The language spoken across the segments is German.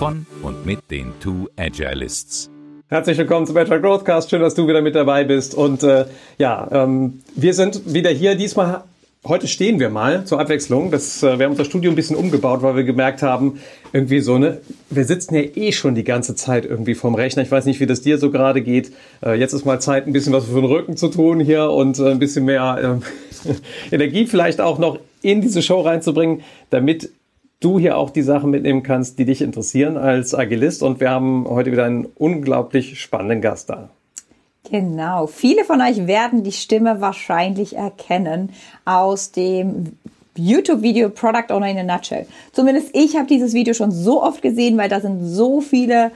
von und mit den Two Agilists. Herzlich willkommen zum Agile Growthcast. Schön, dass du wieder mit dabei bist. Und äh, ja, ähm, wir sind wieder hier. Diesmal, heute stehen wir mal zur Abwechslung. Das, äh, wir haben unser Studio ein bisschen umgebaut, weil wir gemerkt haben, irgendwie so, ne, wir sitzen ja eh schon die ganze Zeit irgendwie vorm Rechner. Ich weiß nicht, wie das dir so gerade geht. Äh, jetzt ist mal Zeit, ein bisschen was für den Rücken zu tun hier und äh, ein bisschen mehr äh, Energie vielleicht auch noch in diese Show reinzubringen, damit du hier auch die Sachen mitnehmen kannst, die dich interessieren als Agilist. Und wir haben heute wieder einen unglaublich spannenden Gast da. Genau. Viele von euch werden die Stimme wahrscheinlich erkennen aus dem YouTube-Video Product Owner in a Nutshell. Zumindest ich habe dieses Video schon so oft gesehen, weil da sind so viele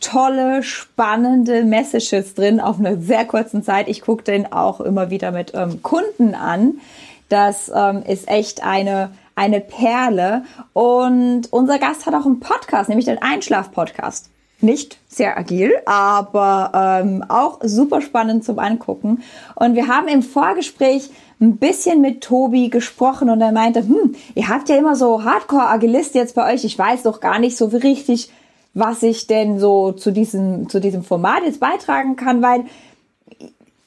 tolle, spannende Messages drin auf einer sehr kurzen Zeit. Ich gucke den auch immer wieder mit ähm, Kunden an. Das ähm, ist echt eine eine Perle. Und unser Gast hat auch einen Podcast, nämlich den Einschlaf-Podcast. Nicht sehr agil, aber ähm, auch super spannend zum Angucken. Und wir haben im Vorgespräch ein bisschen mit Tobi gesprochen und er meinte, hm, ihr habt ja immer so Hardcore-Agilist jetzt bei euch. Ich weiß doch gar nicht so richtig, was ich denn so zu diesem, zu diesem Format jetzt beitragen kann, weil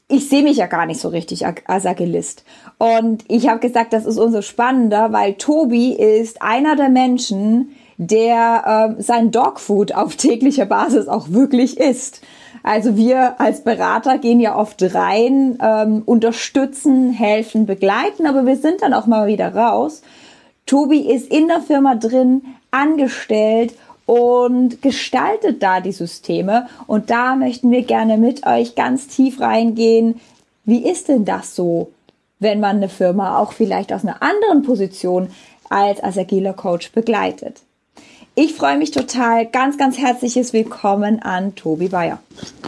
ich sehe mich ja gar nicht so richtig als Agilist. Und ich habe gesagt, das ist umso spannender, weil Tobi ist einer der Menschen, der äh, sein Dogfood auf täglicher Basis auch wirklich isst. Also wir als Berater gehen ja oft rein, ähm, unterstützen, helfen, begleiten, aber wir sind dann auch mal wieder raus. Tobi ist in der Firma drin, angestellt und gestaltet da die Systeme. Und da möchten wir gerne mit euch ganz tief reingehen. Wie ist denn das so, wenn man eine Firma auch vielleicht aus einer anderen Position als, als agiler Coach begleitet? Ich freue mich total. Ganz, ganz herzliches Willkommen an Tobi Bayer.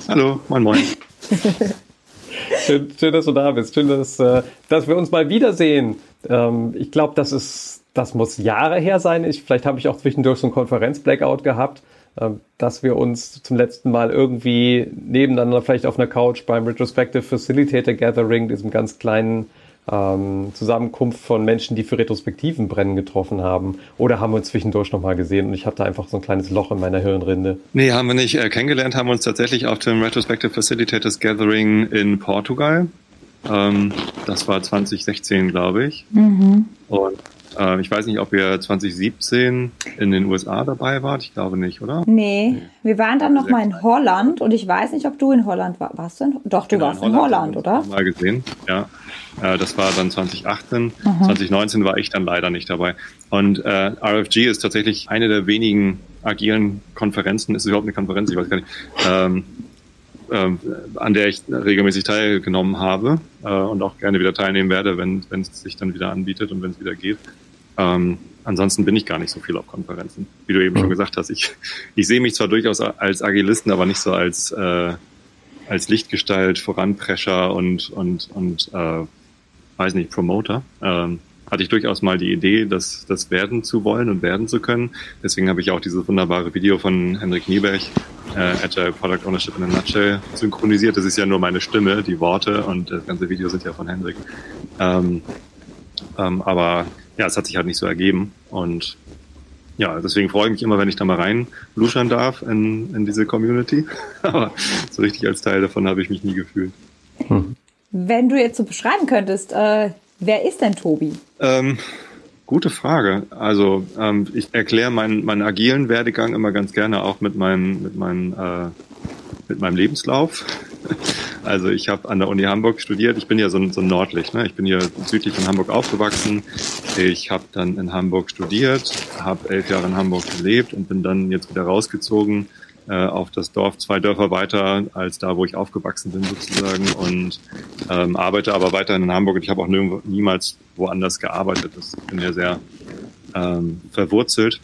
Hallo, moin, moin. schön, schön, dass du da bist. Schön, dass, äh, dass wir uns mal wiedersehen. Ähm, ich glaube, das ist das muss Jahre her sein. Ich, vielleicht habe ich auch zwischendurch so einen Konferenz-Blackout gehabt, äh, dass wir uns zum letzten Mal irgendwie nebeneinander vielleicht auf einer Couch beim Retrospective Facilitator Gathering, diesem ganz kleinen ähm, Zusammenkunft von Menschen, die für Retrospektiven brennen, getroffen haben. Oder haben wir uns zwischendurch nochmal gesehen und ich hatte einfach so ein kleines Loch in meiner Hirnrinde. Nee, haben wir nicht. Äh, kennengelernt haben wir uns tatsächlich auf dem Retrospective Facilitators Gathering in Portugal. Ähm, das war 2016, glaube ich. Mhm. Und äh, ich weiß nicht, ob ihr 2017 in den USA dabei wart. Ich glaube nicht, oder? Nee, nee. wir waren dann noch mal in Holland und ich weiß nicht, ob du in Holland warst. Warst du in, doch, du genau, warst in Holland, in Holland oder? Mal gesehen, ja. Äh, das war dann 2018. Mhm. 2019 war ich dann leider nicht dabei. Und äh, RFG ist tatsächlich eine der wenigen agilen Konferenzen. Ist es überhaupt eine Konferenz? Ich weiß gar nicht. Ähm, ähm, an der ich regelmäßig teilgenommen habe äh, und auch gerne wieder teilnehmen werde, wenn es sich dann wieder anbietet und wenn es wieder geht. Ähm, ansonsten bin ich gar nicht so viel auf Konferenzen, wie du eben mhm. schon gesagt hast. Ich, ich sehe mich zwar durchaus als Agilisten, aber nicht so als, äh, als Lichtgestalt, Voranprescher und, und, und äh, weiß nicht, Promoter. Ähm, hatte ich durchaus mal die Idee, das, das werden zu wollen und werden zu können. Deswegen habe ich auch dieses wunderbare Video von Henrik Nieberg, äh, Agile Product Ownership in a Nutshell, synchronisiert. Das ist ja nur meine Stimme, die Worte und das ganze Video sind ja von Henrik. Ähm, ähm, aber ja, es hat sich halt nicht so ergeben. Und ja, deswegen freue ich mich immer, wenn ich da mal rein luschern darf in, in diese Community. Aber so richtig als Teil davon habe ich mich nie gefühlt. Hm. Wenn du jetzt so beschreiben könntest, äh, wer ist denn Tobi? Ähm, gute Frage. Also ähm, ich erkläre meinen, meinen agilen Werdegang immer ganz gerne auch mit meinem, mit meinem, äh, mit meinem Lebenslauf. Also ich habe an der Uni Hamburg studiert. Ich bin ja so so ein Nordlicht. Ne? Ich bin hier südlich von Hamburg aufgewachsen. Ich habe dann in Hamburg studiert, habe elf Jahre in Hamburg gelebt und bin dann jetzt wieder rausgezogen äh, auf das Dorf zwei Dörfer weiter als da, wo ich aufgewachsen bin sozusagen und ähm, arbeite aber weiterhin in Hamburg und ich habe auch niemals woanders gearbeitet. Das bin ja sehr ähm, verwurzelt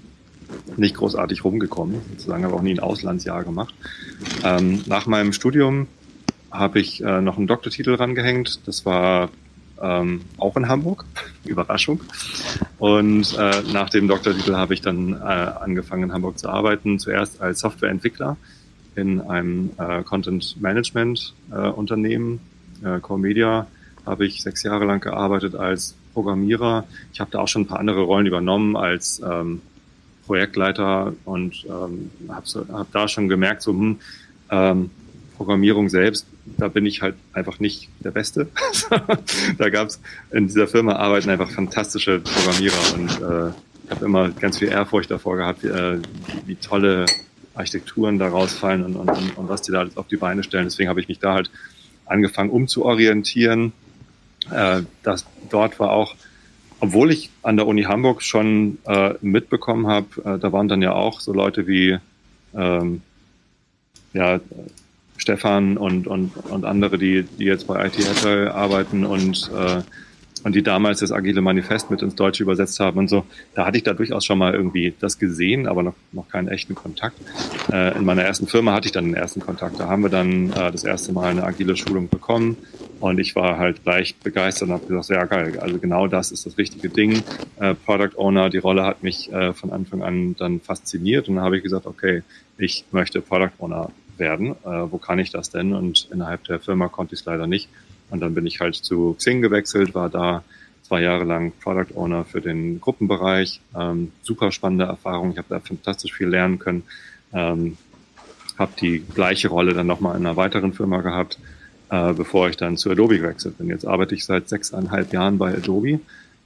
nicht großartig rumgekommen, sozusagen habe auch nie ein Auslandsjahr gemacht. Ähm, nach meinem Studium habe ich äh, noch einen Doktortitel rangehängt. Das war ähm, auch in Hamburg. Überraschung. Und äh, nach dem Doktortitel habe ich dann äh, angefangen in Hamburg zu arbeiten. Zuerst als Softwareentwickler in einem äh, Content Management äh, Unternehmen, äh, Core Media, habe ich sechs Jahre lang gearbeitet als Programmierer. Ich habe da auch schon ein paar andere Rollen übernommen als ähm, Projektleiter und ähm, habe hab da schon gemerkt, so hm, ähm, Programmierung selbst, da bin ich halt einfach nicht der Beste. da gab es in dieser Firma arbeiten einfach fantastische Programmierer und äh, ich habe immer ganz viel Ehrfurcht davor gehabt, wie, äh, wie tolle Architekturen da rausfallen und, und, und was die da auf die Beine stellen. Deswegen habe ich mich da halt angefangen umzuorientieren. Äh, das, dort war auch, obwohl ich an der Uni Hamburg schon äh, mitbekommen habe, äh, da waren dann ja auch so Leute wie ähm, ja, Stefan und, und, und andere, die, die jetzt bei IT Agile arbeiten und, äh, und die damals das Agile Manifest mit ins Deutsche übersetzt haben und so. Da hatte ich da durchaus schon mal irgendwie das gesehen, aber noch, noch keinen echten Kontakt. Äh, in meiner ersten Firma hatte ich dann den ersten Kontakt. Da haben wir dann äh, das erste Mal eine agile Schulung bekommen und ich war halt gleich begeistert und habe gesagt, ja geil, also genau das ist das richtige Ding. Äh, Product Owner, die Rolle hat mich äh, von Anfang an dann fasziniert und dann habe ich gesagt, okay, ich möchte Product Owner werden. Äh, wo kann ich das denn? Und innerhalb der Firma konnte ich es leider nicht. Und dann bin ich halt zu Xing gewechselt, war da zwei Jahre lang Product Owner für den Gruppenbereich. Ähm, super spannende Erfahrung. Ich habe da fantastisch viel lernen können. Ähm, habe die gleiche Rolle dann nochmal in einer weiteren Firma gehabt, äh, bevor ich dann zu Adobe gewechselt bin. Jetzt arbeite ich seit sechseinhalb Jahren bei Adobe, äh,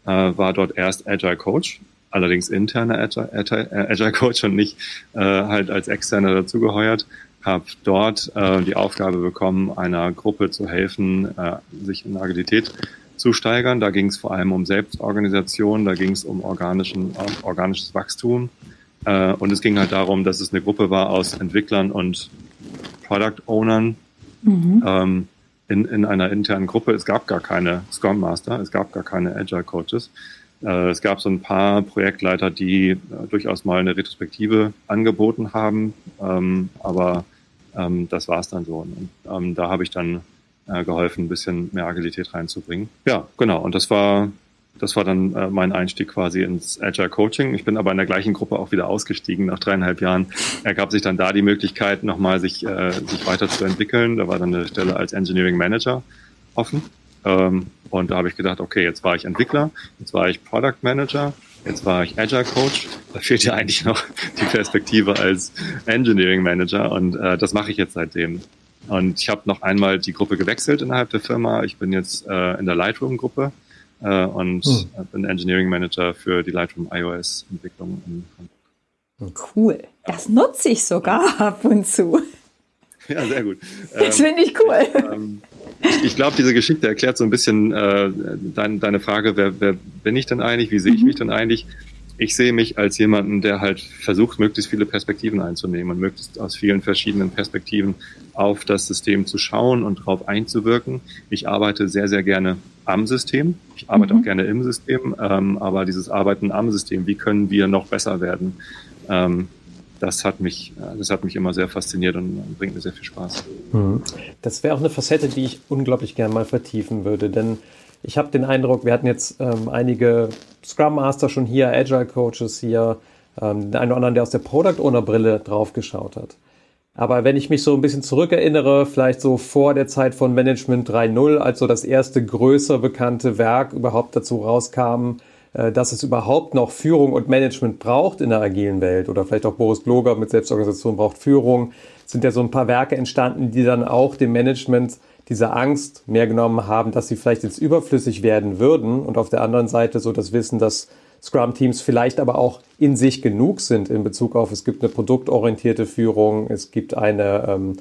war dort erst Agile Coach, allerdings interner Agile, Agile, äh, Coach und nicht äh, halt als externer dazugeheuert habe dort äh, die Aufgabe bekommen, einer Gruppe zu helfen, äh, sich in Agilität zu steigern. Da ging es vor allem um Selbstorganisation, da ging es um organischen, äh, organisches Wachstum. Äh, und es ging halt darum, dass es eine Gruppe war aus Entwicklern und Product Ownern mhm. ähm, in, in einer internen Gruppe. Es gab gar keine Scrum Master, es gab gar keine Agile Coaches. Äh, es gab so ein paar Projektleiter, die äh, durchaus mal eine Retrospektive angeboten haben, ähm, aber ähm, das war es dann so. Und ähm, da habe ich dann äh, geholfen, ein bisschen mehr Agilität reinzubringen. Ja, genau. Und das war das war dann äh, mein Einstieg quasi ins Agile Coaching. Ich bin aber in der gleichen Gruppe auch wieder ausgestiegen. Nach dreieinhalb Jahren ergab sich dann da die Möglichkeit, nochmal sich, äh, sich weiterzuentwickeln. Da war dann eine Stelle als Engineering Manager offen. Ähm, und da habe ich gedacht, okay, jetzt war ich Entwickler, jetzt war ich Product Manager, jetzt war ich Agile Coach. Da fehlt ja eigentlich noch die Perspektive als Engineering Manager und äh, das mache ich jetzt seitdem. Und ich habe noch einmal die Gruppe gewechselt innerhalb der Firma. Ich bin jetzt äh, in der Lightroom-Gruppe äh, und hm. bin Engineering Manager für die Lightroom iOS-Entwicklung in Hamburg. Cool. Das nutze ich sogar ab und zu. Ja, sehr gut. Das finde ich cool. Ich, ähm, ich glaube, diese Geschichte erklärt so ein bisschen äh, dein, deine Frage, wer, wer bin ich denn eigentlich, wie sehe ich mhm. mich denn eigentlich? Ich sehe mich als jemanden, der halt versucht, möglichst viele Perspektiven einzunehmen und möglichst aus vielen verschiedenen Perspektiven auf das System zu schauen und darauf einzuwirken. Ich arbeite sehr, sehr gerne am System. Ich arbeite mhm. auch gerne im System, ähm, aber dieses Arbeiten am System, wie können wir noch besser werden? Ähm, das hat mich, das hat mich immer sehr fasziniert und bringt mir sehr viel Spaß. Mhm. Das wäre auch eine Facette, die ich unglaublich gerne mal vertiefen würde, denn ich habe den Eindruck, wir hatten jetzt ähm, einige Scrum Master schon hier, Agile Coaches hier, ähm, den einen oder anderen, der aus der Product Owner Brille drauf geschaut hat. Aber wenn ich mich so ein bisschen zurückerinnere, vielleicht so vor der Zeit von Management 3.0, als so das erste größer bekannte Werk überhaupt dazu rauskam, dass es überhaupt noch Führung und Management braucht in der agilen Welt. Oder vielleicht auch Boris Gloger mit Selbstorganisation braucht Führung, sind ja so ein paar Werke entstanden, die dann auch dem Management diese Angst mehr genommen haben, dass sie vielleicht jetzt überflüssig werden würden. Und auf der anderen Seite so das Wissen, dass Scrum-Teams vielleicht aber auch in sich genug sind in Bezug auf, es gibt eine produktorientierte Führung, es gibt eine ähm,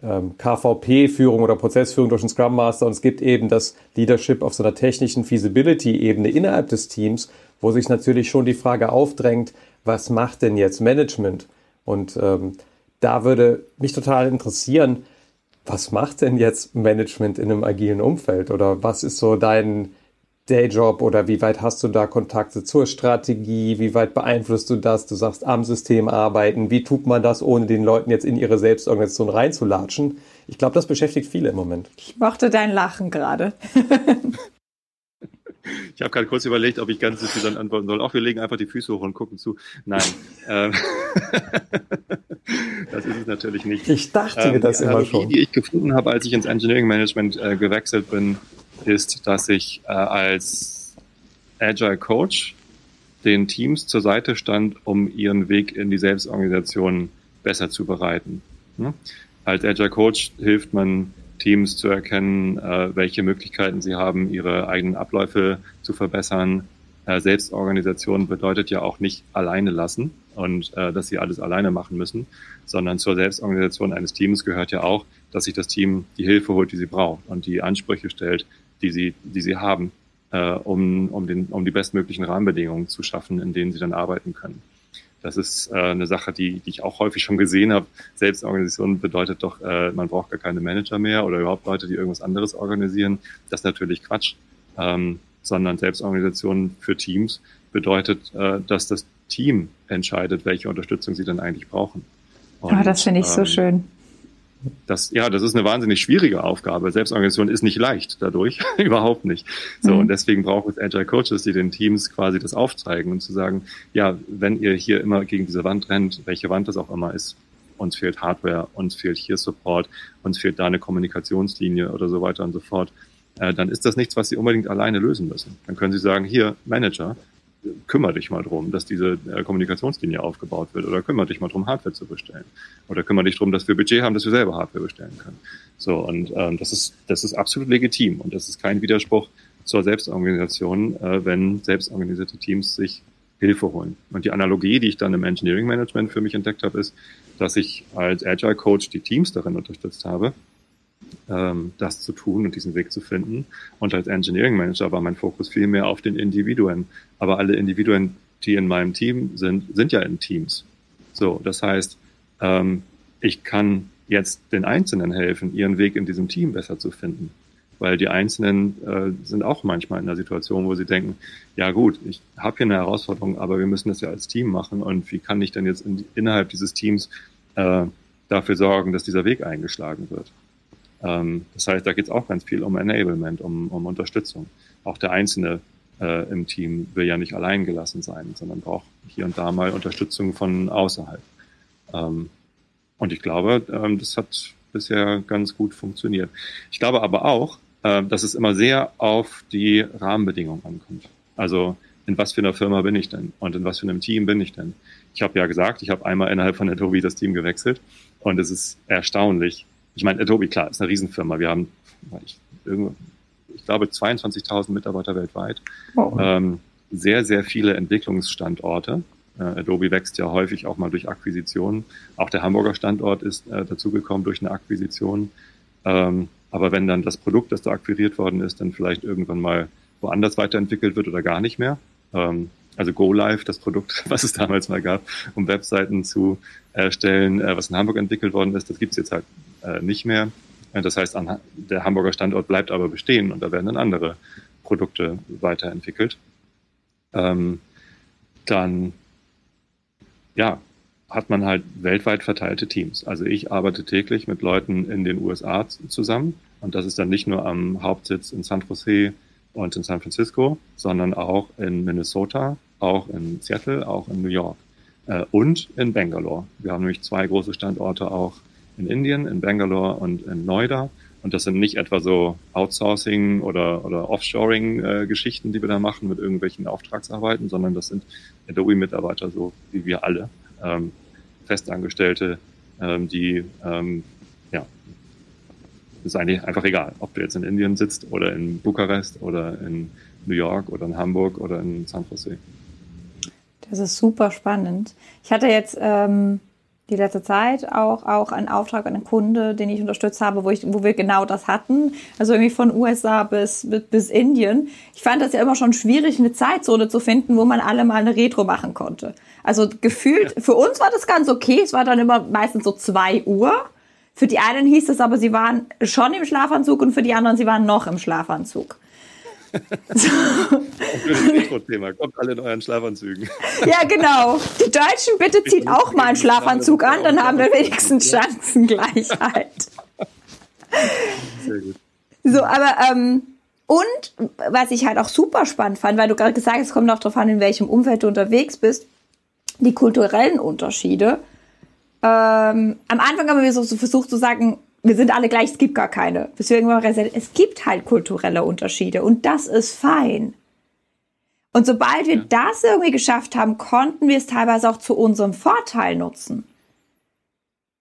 KVP-Führung oder Prozessführung durch einen Scrum Master und es gibt eben das Leadership auf so einer technischen Feasibility-Ebene innerhalb des Teams, wo sich natürlich schon die Frage aufdrängt, was macht denn jetzt Management? Und ähm, da würde mich total interessieren, was macht denn jetzt Management in einem agilen Umfeld oder was ist so dein Dayjob oder wie weit hast du da Kontakte zur Strategie? Wie weit beeinflusst du das? Du sagst am System arbeiten. Wie tut man das, ohne den Leuten jetzt in ihre Selbstorganisation reinzulatschen? Ich glaube, das beschäftigt viele im Moment. Ich mochte dein Lachen gerade. Ich habe gerade kurz überlegt, ob ich ganz dann antworten soll. Auch wir legen einfach die Füße hoch und gucken zu. Nein, ähm, das ist es natürlich nicht. Ich dachte ähm, das immer Analogie, schon. Die ich gefunden habe, als ich ins Engineering Management äh, gewechselt bin, ist, dass ich äh, als Agile Coach den Teams zur Seite stand, um ihren Weg in die Selbstorganisation besser zu bereiten. Hm? Als Agile Coach hilft man Teams zu erkennen, äh, welche Möglichkeiten sie haben, ihre eigenen Abläufe zu verbessern. Äh, Selbstorganisation bedeutet ja auch nicht alleine lassen und äh, dass sie alles alleine machen müssen, sondern zur Selbstorganisation eines Teams gehört ja auch, dass sich das Team die Hilfe holt, die sie braucht und die Ansprüche stellt, die sie, die sie haben, äh, um, um, den, um die bestmöglichen Rahmenbedingungen zu schaffen, in denen sie dann arbeiten können. Das ist äh, eine Sache, die, die ich auch häufig schon gesehen habe. Selbstorganisation bedeutet doch, äh, man braucht gar keine Manager mehr oder überhaupt Leute, die irgendwas anderes organisieren. Das ist natürlich Quatsch. Ähm, sondern Selbstorganisation für Teams bedeutet, äh, dass das Team entscheidet, welche Unterstützung sie dann eigentlich brauchen. Und, oh, das finde ich ähm, so schön das, ja, das ist eine wahnsinnig schwierige Aufgabe. Selbstorganisation ist nicht leicht dadurch, überhaupt nicht. So, mhm. und deswegen braucht es Agile Coaches, die den Teams quasi das aufzeigen und zu sagen, ja, wenn ihr hier immer gegen diese Wand rennt, welche Wand das auch immer ist, uns fehlt Hardware, uns fehlt hier Support, uns fehlt da eine Kommunikationslinie oder so weiter und so fort, äh, dann ist das nichts, was sie unbedingt alleine lösen müssen. Dann können sie sagen, hier, Manager, kümmere dich mal drum, dass diese äh, Kommunikationslinie aufgebaut wird oder kümmere dich mal drum, Hardware zu bestellen oder kümmere dich drum, dass wir Budget haben, dass wir selber Hardware bestellen können. So und ähm, das ist das ist absolut legitim und das ist kein Widerspruch zur Selbstorganisation, äh, wenn selbstorganisierte Teams sich Hilfe holen. Und die Analogie, die ich dann im Engineering Management für mich entdeckt habe, ist, dass ich als Agile Coach die Teams darin unterstützt habe, ähm, das zu tun und diesen Weg zu finden. Und als Engineering Manager war mein Fokus viel mehr auf den Individuen. Aber alle Individuen, die in meinem Team sind, sind ja in Teams. So, das heißt, ähm, ich kann jetzt den Einzelnen helfen, ihren Weg in diesem Team besser zu finden. Weil die Einzelnen äh, sind auch manchmal in einer Situation, wo sie denken, ja gut, ich habe hier eine Herausforderung, aber wir müssen das ja als Team machen. Und wie kann ich denn jetzt in, innerhalb dieses Teams äh, dafür sorgen, dass dieser Weg eingeschlagen wird? Ähm, das heißt, da geht es auch ganz viel um Enablement, um, um Unterstützung. Auch der Einzelne äh, im Team will ja nicht allein gelassen sein, sondern braucht hier und da mal Unterstützung von außerhalb. Ähm, und ich glaube, ähm, das hat bisher ganz gut funktioniert. Ich glaube aber auch, äh, dass es immer sehr auf die Rahmenbedingungen ankommt. Also in was für einer Firma bin ich denn und in was für einem Team bin ich denn? Ich habe ja gesagt, ich habe einmal innerhalb von Adobe das Team gewechselt und es ist erstaunlich, ich meine, Adobe, klar, ist eine Riesenfirma. Wir haben, ich, ich glaube, 22.000 Mitarbeiter weltweit. Oh. Ähm, sehr, sehr viele Entwicklungsstandorte. Äh, Adobe wächst ja häufig auch mal durch Akquisitionen. Auch der Hamburger Standort ist äh, dazugekommen durch eine Akquisition. Ähm, aber wenn dann das Produkt, das da akquiriert worden ist, dann vielleicht irgendwann mal woanders weiterentwickelt wird oder gar nicht mehr. Ähm, also GoLive, das Produkt, was es damals mal gab, um Webseiten zu erstellen, äh, was in Hamburg entwickelt worden ist, das gibt es jetzt halt äh, nicht mehr. Äh, das heißt, an, der Hamburger Standort bleibt aber bestehen und da werden dann andere Produkte weiterentwickelt. Ähm, dann, ja, hat man halt weltweit verteilte Teams. Also ich arbeite täglich mit Leuten in den USA zusammen und das ist dann nicht nur am Hauptsitz in San Jose und in San Francisco, sondern auch in Minnesota, auch in Seattle, auch in New York äh, und in Bangalore. Wir haben nämlich zwei große Standorte auch in Indien, in Bangalore und in Noida. Und das sind nicht etwa so Outsourcing oder, oder Offshoring-Geschichten, äh, die wir da machen mit irgendwelchen Auftragsarbeiten, sondern das sind Adobe-Mitarbeiter, so wie wir alle, ähm, Festangestellte, ähm, die ähm, ja, ist eigentlich einfach egal, ob du jetzt in Indien sitzt oder in Bukarest oder in New York oder in Hamburg oder in San Jose. Das ist super spannend. Ich hatte jetzt ähm, die letzte Zeit auch, auch einen Auftrag an einen Kunde, den ich unterstützt habe, wo, ich, wo wir genau das hatten. Also irgendwie von USA bis, bis, bis Indien. Ich fand das ja immer schon schwierig, eine Zeitzone zu finden, wo man alle mal eine Retro machen konnte. Also gefühlt, für uns war das ganz okay. Es war dann immer meistens so zwei Uhr. Für die einen hieß es aber, sie waren schon im Schlafanzug und für die anderen, sie waren noch im Schlafanzug. So. Intro-Thema, kommt alle in euren Schlafanzügen. Ja, genau. Die Deutschen, bitte zieht auch mal einen Schlafanzug an, dann haben wir wenigstens Chancengleichheit. Sehr gut. So, aber, ähm, und was ich halt auch super spannend fand, weil du gerade gesagt hast, es kommt auch darauf an, in welchem Umfeld du unterwegs bist, die kulturellen Unterschiede. Ähm, am Anfang haben wir so, so versucht zu sagen, wir sind alle gleich, es gibt gar keine. Bis wir irgendwann es gibt halt kulturelle Unterschiede und das ist fein. Und sobald wir ja. das irgendwie geschafft haben, konnten wir es teilweise auch zu unserem Vorteil nutzen.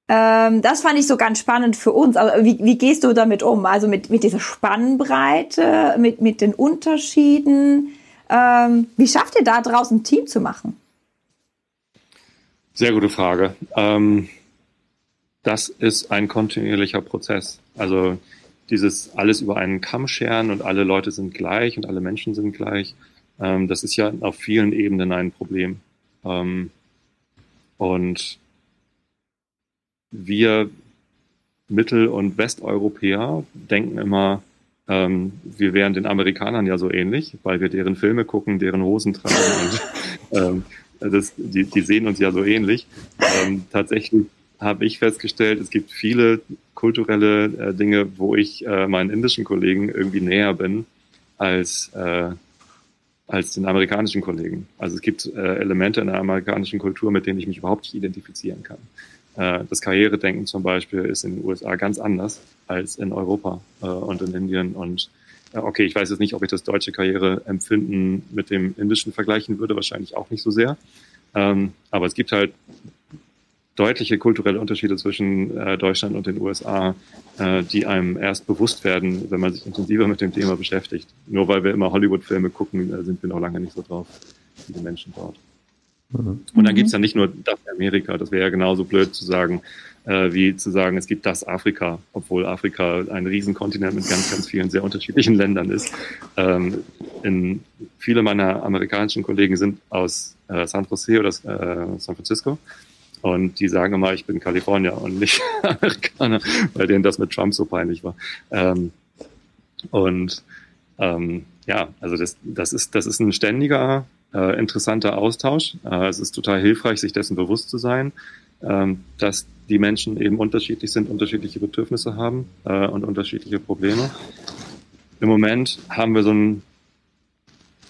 Ähm, das fand ich so ganz spannend für uns. Aber wie, wie gehst du damit um? Also mit, mit dieser Spannbreite, mit, mit den Unterschieden. Ähm, wie schafft ihr da draußen ein Team zu machen? Sehr gute Frage. Ähm, das ist ein kontinuierlicher Prozess. Also dieses alles über einen Kamm scheren und alle Leute sind gleich und alle Menschen sind gleich, ähm, das ist ja auf vielen Ebenen ein Problem. Ähm, und wir Mittel- und Westeuropäer denken immer, ähm, wir wären den Amerikanern ja so ähnlich, weil wir deren Filme gucken, deren Hosen tragen und ähm, das, die, die sehen uns ja so ähnlich. Ähm, tatsächlich habe ich festgestellt, es gibt viele kulturelle äh, Dinge, wo ich äh, meinen indischen Kollegen irgendwie näher bin als, äh, als den amerikanischen Kollegen. Also es gibt äh, Elemente in der amerikanischen Kultur, mit denen ich mich überhaupt nicht identifizieren kann. Äh, das Karrieredenken zum Beispiel ist in den USA ganz anders als in Europa äh, und in Indien. Und okay, ich weiß jetzt nicht, ob ich das deutsche Karriereempfinden mit dem indischen vergleichen würde, wahrscheinlich auch nicht so sehr. Ähm, aber es gibt halt deutliche kulturelle Unterschiede zwischen äh, Deutschland und den USA, äh, die einem erst bewusst werden, wenn man sich intensiver mit dem Thema beschäftigt. Nur weil wir immer Hollywood-Filme gucken, äh, sind wir noch lange nicht so drauf wie die Menschen dort. Mhm. Und dann gibt's ja nicht nur das Amerika, das wäre ja genauso blöd zu sagen, äh, wie zu sagen, es gibt das Afrika, obwohl Afrika ein Riesenkontinent mit ganz, ganz vielen sehr unterschiedlichen Ländern ist. Ähm, in, viele meiner amerikanischen Kollegen sind aus äh, San Jose oder äh, San Francisco und die sagen immer, ich bin Kalifornier und nicht Amerikaner, weil denen das mit Trump so peinlich war. Ähm, und ähm, ja, also das, das, ist, das ist ein ständiger, äh, interessanter Austausch. Äh, es ist total hilfreich, sich dessen bewusst zu sein, ähm, dass die Menschen eben unterschiedlich sind, unterschiedliche Bedürfnisse haben äh, und unterschiedliche Probleme. Im Moment haben wir so ein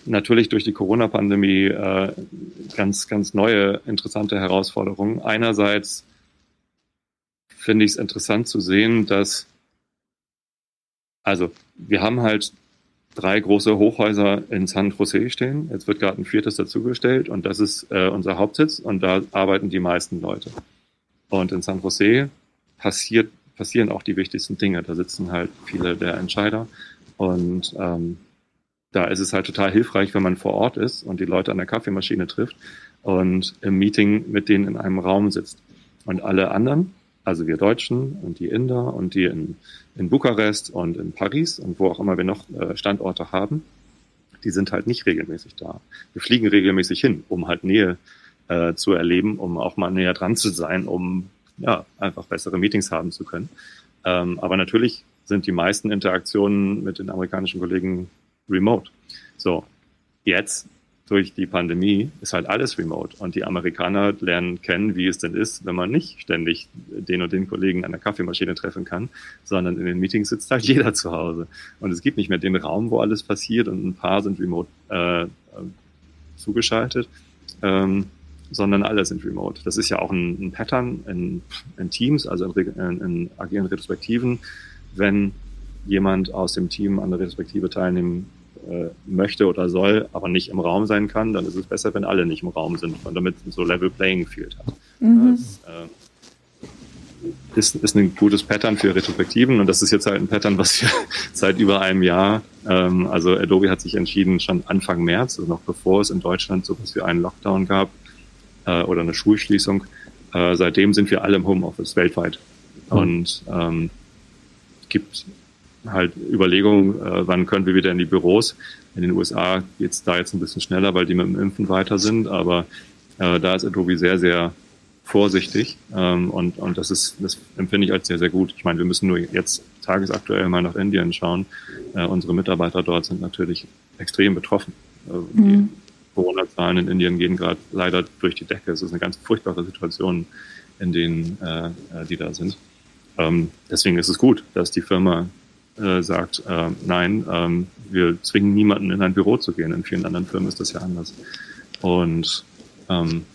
natürlich durch die Corona-Pandemie äh, ganz, ganz neue interessante Herausforderungen. Einerseits finde ich es interessant zu sehen, dass, also wir haben halt drei große Hochhäuser in San Jose stehen. Jetzt wird gerade ein viertes dazugestellt und das ist äh, unser Hauptsitz und da arbeiten die meisten Leute. Und in San Jose passiert, passieren auch die wichtigsten Dinge. Da sitzen halt viele der Entscheider und ähm, da ist es halt total hilfreich, wenn man vor Ort ist und die Leute an der Kaffeemaschine trifft und im Meeting mit denen in einem Raum sitzt. Und alle anderen, also wir Deutschen und die Inder und die in, in Bukarest und in Paris und wo auch immer wir noch äh, Standorte haben, die sind halt nicht regelmäßig da. Wir fliegen regelmäßig hin, um halt Nähe äh, zu erleben, um auch mal näher dran zu sein, um ja einfach bessere Meetings haben zu können. Ähm, aber natürlich sind die meisten Interaktionen mit den amerikanischen Kollegen remote. So, jetzt durch die Pandemie ist halt alles remote und die Amerikaner lernen kennen, wie es denn ist, wenn man nicht ständig den und den Kollegen an der Kaffeemaschine treffen kann, sondern in den Meetings sitzt halt jeder zu Hause. Und es gibt nicht mehr den Raum, wo alles passiert und ein paar sind remote äh, zugeschaltet, ähm, sondern alle sind remote. Das ist ja auch ein, ein Pattern in, in, Teams, also in, in, in agilen Retrospektiven, wenn jemand aus dem Team an der Retrospektive teilnehmen äh, möchte oder soll, aber nicht im Raum sein kann, dann ist es besser, wenn alle nicht im Raum sind und damit so Level Playing Field hat. Mhm. Das, äh, ist, ist ein gutes Pattern für Retrospektiven und das ist jetzt halt ein Pattern, was wir seit über einem Jahr, ähm, also Adobe hat sich entschieden, schon Anfang März, also noch bevor es in Deutschland so was wie einen Lockdown gab äh, oder eine Schulschließung, äh, seitdem sind wir alle im Homeoffice weltweit. Mhm. Und ähm, gibt halt Überlegungen, äh, wann können wir wieder in die Büros. In den USA geht's da jetzt ein bisschen schneller, weil die mit dem Impfen weiter sind, aber äh, da ist Adobe sehr, sehr vorsichtig ähm, und, und das ist, das empfinde ich als sehr, sehr gut. Ich meine, wir müssen nur jetzt tagesaktuell mal nach Indien schauen. Äh, unsere Mitarbeiter dort sind natürlich extrem betroffen. Äh, mhm. Die Corona-Zahlen in Indien gehen gerade leider durch die Decke. Es ist eine ganz furchtbare Situation, in denen äh, äh die da sind. Ähm, deswegen ist es gut, dass die Firma äh, sagt, äh, nein, ähm, wir zwingen niemanden in ein Büro zu gehen. In vielen anderen Firmen ist das ja anders. Und ähm,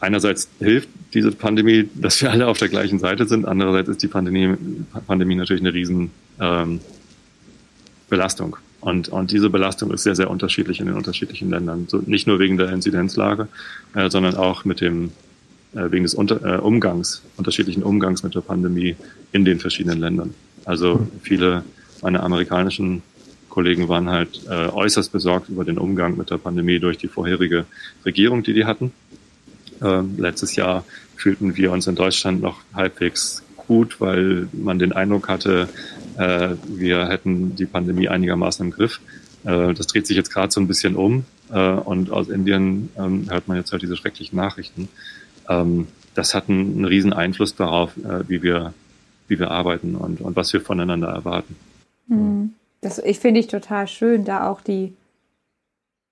einerseits hilft diese Pandemie, dass wir alle auf der gleichen Seite sind. Andererseits ist die Pandemie, Pandemie natürlich eine riesen ähm, Belastung. Und, und diese Belastung ist sehr, sehr unterschiedlich in den unterschiedlichen Ländern. So, nicht nur wegen der Inzidenzlage, äh, sondern auch mit dem, äh, wegen des äh, Umgangs, unterschiedlichen Umgangs mit der Pandemie in den verschiedenen Ländern. Also viele meiner amerikanischen Kollegen waren halt äh, äußerst besorgt über den Umgang mit der Pandemie durch die vorherige Regierung, die die hatten. Ähm, letztes Jahr fühlten wir uns in Deutschland noch halbwegs gut, weil man den Eindruck hatte, äh, wir hätten die Pandemie einigermaßen im Griff. Äh, das dreht sich jetzt gerade so ein bisschen um äh, und aus Indien ähm, hört man jetzt halt diese schrecklichen Nachrichten. Ähm, das hat einen, einen riesen Einfluss darauf, äh, wie wir wie wir arbeiten und, und was wir voneinander erwarten. Hm. Das ich finde ich total schön, da auch die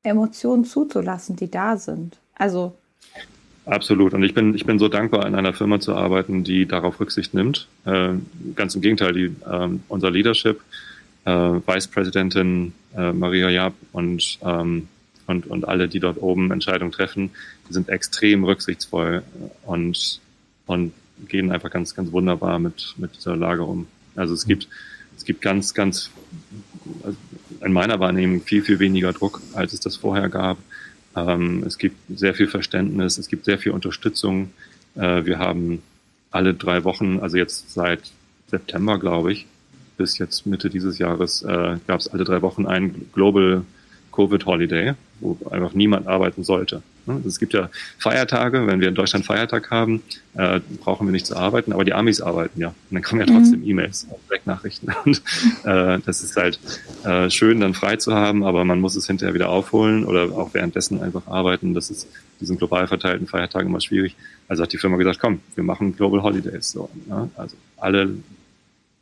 Emotionen zuzulassen, die da sind. Also Absolut. Und ich bin, ich bin so dankbar, in einer Firma zu arbeiten, die darauf Rücksicht nimmt. Äh, ganz im Gegenteil, die, äh, unser Leadership, äh, Vice Presidentin äh, Maria Jaab und, ähm, und, und alle, die dort oben Entscheidungen treffen, die sind extrem rücksichtsvoll und, und gehen einfach ganz, ganz wunderbar mit, mit dieser Lage um. Also es gibt, es gibt ganz, ganz, also in meiner Wahrnehmung viel, viel weniger Druck, als es das vorher gab. Ähm, es gibt sehr viel Verständnis, es gibt sehr viel Unterstützung. Äh, wir haben alle drei Wochen, also jetzt seit September, glaube ich, bis jetzt Mitte dieses Jahres, äh, gab es alle drei Wochen ein Global Covid Holiday, wo einfach niemand arbeiten sollte. Ne? Es gibt ja Feiertage, wenn wir in Deutschland Feiertag haben, äh, brauchen wir nicht zu arbeiten, aber die Amis arbeiten ja. Und dann kommen ja trotzdem mhm. E-Mails und Direktnachrichten. Und äh, das ist halt äh, schön, dann frei zu haben, aber man muss es hinterher wieder aufholen oder auch währenddessen einfach arbeiten. Das ist diesen global verteilten Feiertagen immer schwierig. Also hat die Firma gesagt, komm, wir machen Global Holidays. So, ne? Also alle,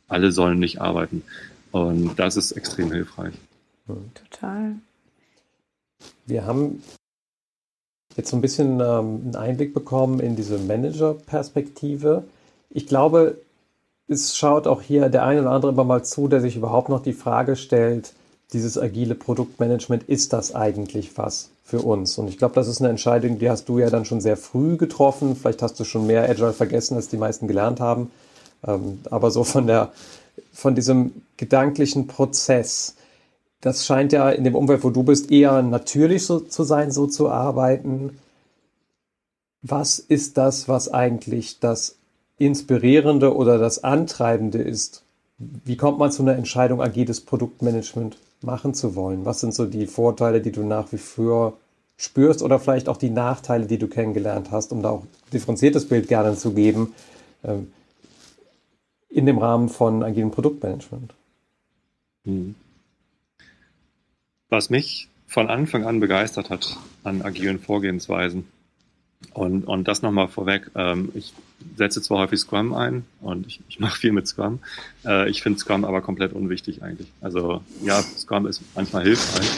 alle sollen nicht arbeiten. Und das ist extrem hilfreich. Total. Wir haben jetzt so ein bisschen ähm, einen Einblick bekommen in diese Manager-Perspektive. Ich glaube, es schaut auch hier der eine oder andere immer mal zu, der sich überhaupt noch die Frage stellt, dieses agile Produktmanagement, ist das eigentlich was für uns? Und ich glaube, das ist eine Entscheidung, die hast du ja dann schon sehr früh getroffen. Vielleicht hast du schon mehr Agile vergessen, als die meisten gelernt haben. Ähm, aber so von der, von diesem gedanklichen Prozess, das scheint ja in dem Umfeld, wo du bist, eher natürlich so zu sein, so zu arbeiten. Was ist das, was eigentlich das Inspirierende oder das Antreibende ist? Wie kommt man zu einer Entscheidung, agiles Produktmanagement machen zu wollen? Was sind so die Vorteile, die du nach wie vor spürst oder vielleicht auch die Nachteile, die du kennengelernt hast, um da auch differenziertes Bild gerne zu geben ähm, in dem Rahmen von agilem Produktmanagement? Mhm. Was mich von Anfang an begeistert hat an agilen Vorgehensweisen, und, und das nochmal vorweg, ähm, ich setze zwar häufig Scrum ein und ich, ich mache viel mit Scrum, äh, ich finde Scrum aber komplett unwichtig eigentlich. Also ja, Scrum ist manchmal hilfreich,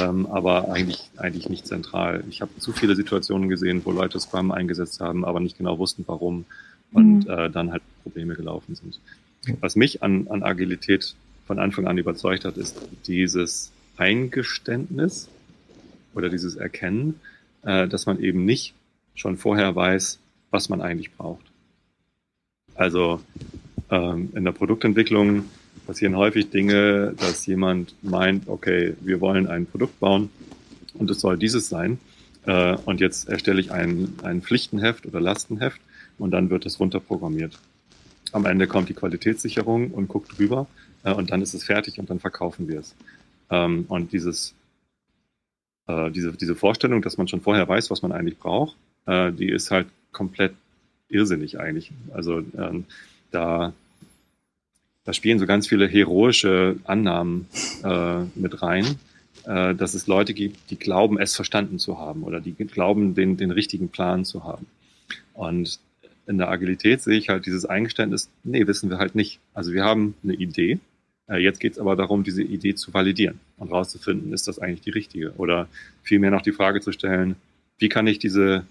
ähm, aber eigentlich, eigentlich nicht zentral. Ich habe zu viele Situationen gesehen, wo Leute Scrum eingesetzt haben, aber nicht genau wussten, warum und mhm. äh, dann halt Probleme gelaufen sind. Was mich an, an Agilität von Anfang an überzeugt hat, ist dieses Eingeständnis oder dieses Erkennen, äh, dass man eben nicht schon vorher weiß, was man eigentlich braucht. Also ähm, in der Produktentwicklung passieren häufig Dinge, dass jemand meint, okay, wir wollen ein Produkt bauen und es soll dieses sein. Äh, und jetzt erstelle ich ein, ein Pflichtenheft oder Lastenheft und dann wird es runterprogrammiert. Am Ende kommt die Qualitätssicherung und guckt drüber äh, und dann ist es fertig und dann verkaufen wir es. Ähm, und dieses, äh, diese, diese Vorstellung, dass man schon vorher weiß, was man eigentlich braucht, äh, die ist halt komplett irrsinnig eigentlich. Also ähm, da, da spielen so ganz viele heroische Annahmen äh, mit rein, äh, dass es Leute gibt, die glauben, es verstanden zu haben oder die glauben, den, den richtigen Plan zu haben. Und in der Agilität sehe ich halt dieses Eingeständnis, nee, wissen wir halt nicht. Also wir haben eine Idee, jetzt geht es aber darum, diese Idee zu validieren und rauszufinden, ist das eigentlich die richtige? Oder vielmehr noch die Frage zu stellen, wie kann ich diese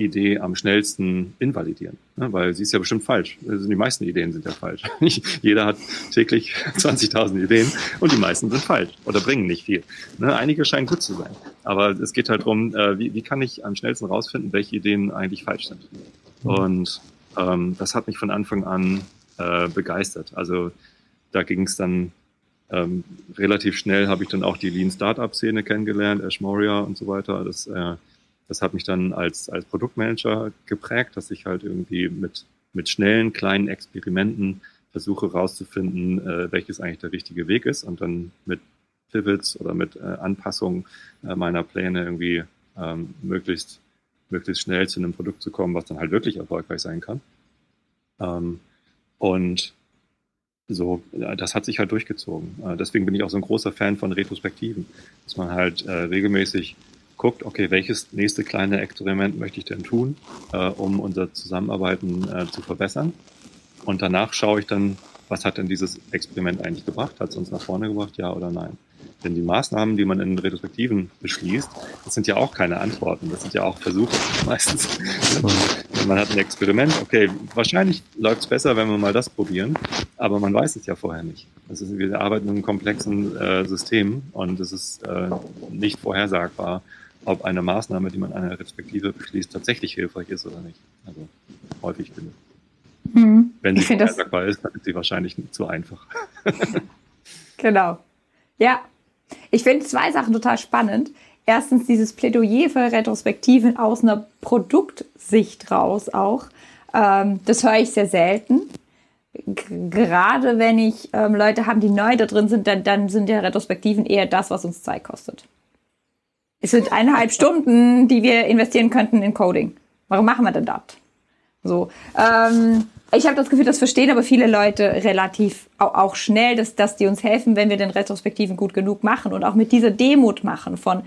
Idee am schnellsten invalidieren, ne? weil sie ist ja bestimmt falsch. Also die meisten Ideen sind ja falsch. Jeder hat täglich 20.000 Ideen und die meisten sind falsch oder bringen nicht viel. Ne? Einige scheinen gut zu sein, aber es geht halt darum, äh, wie, wie kann ich am schnellsten rausfinden, welche Ideen eigentlich falsch sind. Mhm. Und ähm, das hat mich von Anfang an äh, begeistert. Also da ging es dann ähm, relativ schnell, habe ich dann auch die Lean Startup Szene kennengelernt, Ash Moria und so weiter. Das äh, das hat mich dann als, als Produktmanager geprägt, dass ich halt irgendwie mit, mit schnellen, kleinen Experimenten versuche herauszufinden, äh, welches eigentlich der richtige Weg ist und dann mit Pivots oder mit äh, Anpassungen äh, meiner Pläne irgendwie ähm, möglichst, möglichst schnell zu einem Produkt zu kommen, was dann halt wirklich erfolgreich sein kann. Ähm, und so, das hat sich halt durchgezogen. Äh, deswegen bin ich auch so ein großer Fan von Retrospektiven, dass man halt äh, regelmäßig guckt, okay, welches nächste kleine Experiment möchte ich denn tun, äh, um unser Zusammenarbeiten äh, zu verbessern. Und danach schaue ich dann, was hat denn dieses Experiment eigentlich gebracht? Hat es uns nach vorne gebracht, ja oder nein? Denn die Maßnahmen, die man in Retrospektiven beschließt, das sind ja auch keine Antworten, das sind ja auch Versuche meistens. man hat ein Experiment, okay, wahrscheinlich läuft es besser, wenn wir mal das probieren, aber man weiß es ja vorher nicht. Das ist, wir arbeiten in einem komplexen äh, System und es ist äh, nicht vorhersagbar, ob eine Maßnahme, die man einer Respektive beschließt, tatsächlich hilfreich ist oder nicht. Also häufig ich. Hm. Wenn sie vorhersagbar ist, dann ist sie wahrscheinlich zu einfach. genau. Ja. Ich finde zwei Sachen total spannend. Erstens dieses Plädoyer für Retrospektiven aus einer Produktsicht raus auch. Ähm, das höre ich sehr selten. gerade wenn ich ähm, Leute habe, die neu da drin sind, dann, dann sind ja Retrospektiven eher das, was uns Zeit kostet. Es sind eineinhalb Stunden, die wir investieren könnten in Coding. Warum machen wir denn das? So. Ähm, ich habe das Gefühl, das verstehen aber viele Leute relativ auch schnell, dass, dass die uns helfen, wenn wir den Retrospektiven gut genug machen und auch mit dieser Demut machen von,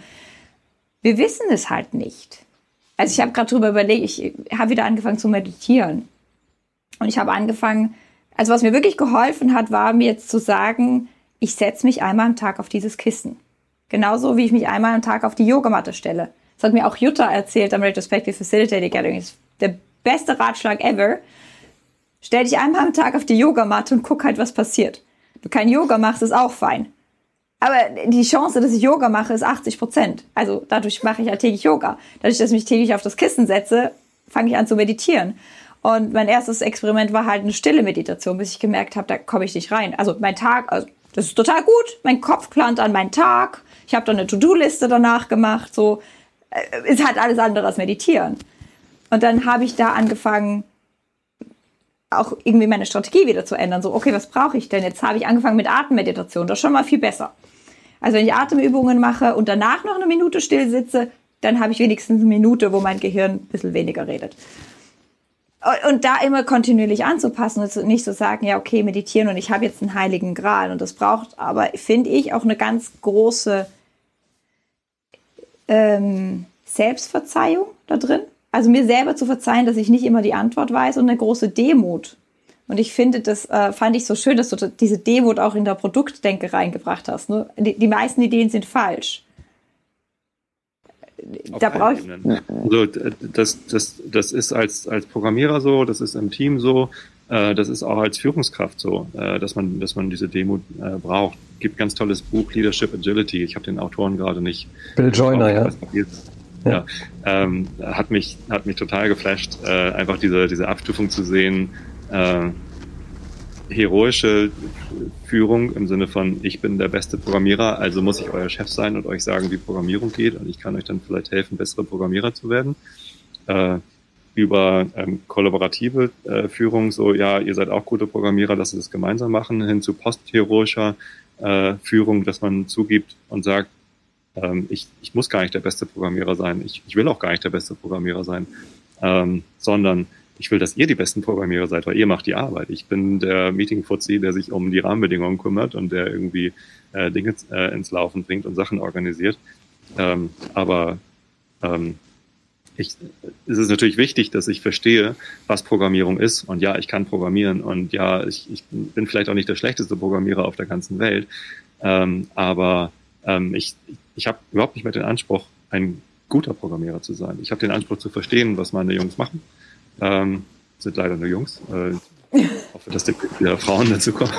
wir wissen es halt nicht. Also ich habe gerade drüber überlegt, ich habe wieder angefangen zu meditieren. Und ich habe angefangen, also was mir wirklich geholfen hat, war mir jetzt zu sagen, ich setze mich einmal am Tag auf dieses Kissen. Genauso wie ich mich einmal am Tag auf die Yogamatte stelle. Das hat mir auch Jutta erzählt am Retrospective Facilitating Gathering. Das ist der beste Ratschlag ever. Stell dich einmal am Tag auf die Yogamatte und guck halt, was passiert. Du kein Yoga machst, ist auch fein. Aber die Chance, dass ich Yoga mache, ist 80 Prozent. Also dadurch mache ich ja täglich Yoga. Dadurch, dass ich mich täglich auf das Kissen setze, fange ich an zu meditieren. Und mein erstes Experiment war halt eine stille Meditation, bis ich gemerkt habe, da komme ich nicht rein. Also mein Tag, also das ist total gut. Mein Kopf plant an meinen Tag. Ich habe dann eine To-Do-Liste danach gemacht. So äh, ist halt alles andere als Meditieren. Und dann habe ich da angefangen, auch irgendwie meine Strategie wieder zu ändern. So, okay, was brauche ich denn? Jetzt habe ich angefangen mit Atemmeditation. Das ist schon mal viel besser. Also wenn ich Atemübungen mache und danach noch eine Minute still sitze, dann habe ich wenigstens eine Minute, wo mein Gehirn ein bisschen weniger redet. Und da immer kontinuierlich anzupassen und nicht zu so sagen, ja, okay, meditieren und ich habe jetzt einen heiligen Gral. Und das braucht aber, finde ich, auch eine ganz große ähm, Selbstverzeihung da drin. Also mir selber zu verzeihen, dass ich nicht immer die Antwort weiß und eine große Demut. Und ich finde, das äh, fand ich so schön, dass du diese Demut auch in der Produktdenke reingebracht hast. Ne? Die, die meisten Ideen sind falsch da brauche ich. Also das, das, das ist als, als Programmierer so, das ist im Team so, äh, das ist auch als Führungskraft so, äh, dass man, dass man diese Demo äh, braucht. Gibt ganz tolles Buch Leadership Agility. Ich habe den Autoren gerade nicht. Bill Joyner, ja. Ja. Ähm, hat mich hat mich total geflasht, äh, einfach diese diese Abstufung zu sehen. Äh, heroische Führung im Sinne von, ich bin der beste Programmierer, also muss ich euer Chef sein und euch sagen, wie Programmierung geht und ich kann euch dann vielleicht helfen, bessere Programmierer zu werden. Äh, über ähm, kollaborative äh, Führung, so ja, ihr seid auch gute Programmierer, dass wir das gemeinsam machen, hin zu postheroischer äh, Führung, dass man zugibt und sagt, ähm, ich, ich muss gar nicht der beste Programmierer sein, ich, ich will auch gar nicht der beste Programmierer sein, ähm, sondern ich will, dass ihr die besten Programmierer seid, weil ihr macht die Arbeit. Ich bin der Meeting-Fuzzi, der sich um die Rahmenbedingungen kümmert und der irgendwie äh, Dinge äh, ins Laufen bringt und Sachen organisiert. Ähm, aber ähm, ich, es ist natürlich wichtig, dass ich verstehe, was Programmierung ist. Und ja, ich kann programmieren. Und ja, ich, ich bin vielleicht auch nicht der schlechteste Programmierer auf der ganzen Welt. Ähm, aber ähm, ich, ich habe überhaupt nicht mehr den Anspruch, ein guter Programmierer zu sein. Ich habe den Anspruch zu verstehen, was meine Jungs machen. Ähm, sind leider nur Jungs. Äh, hoffe, dass wieder Frauen dazu kommen.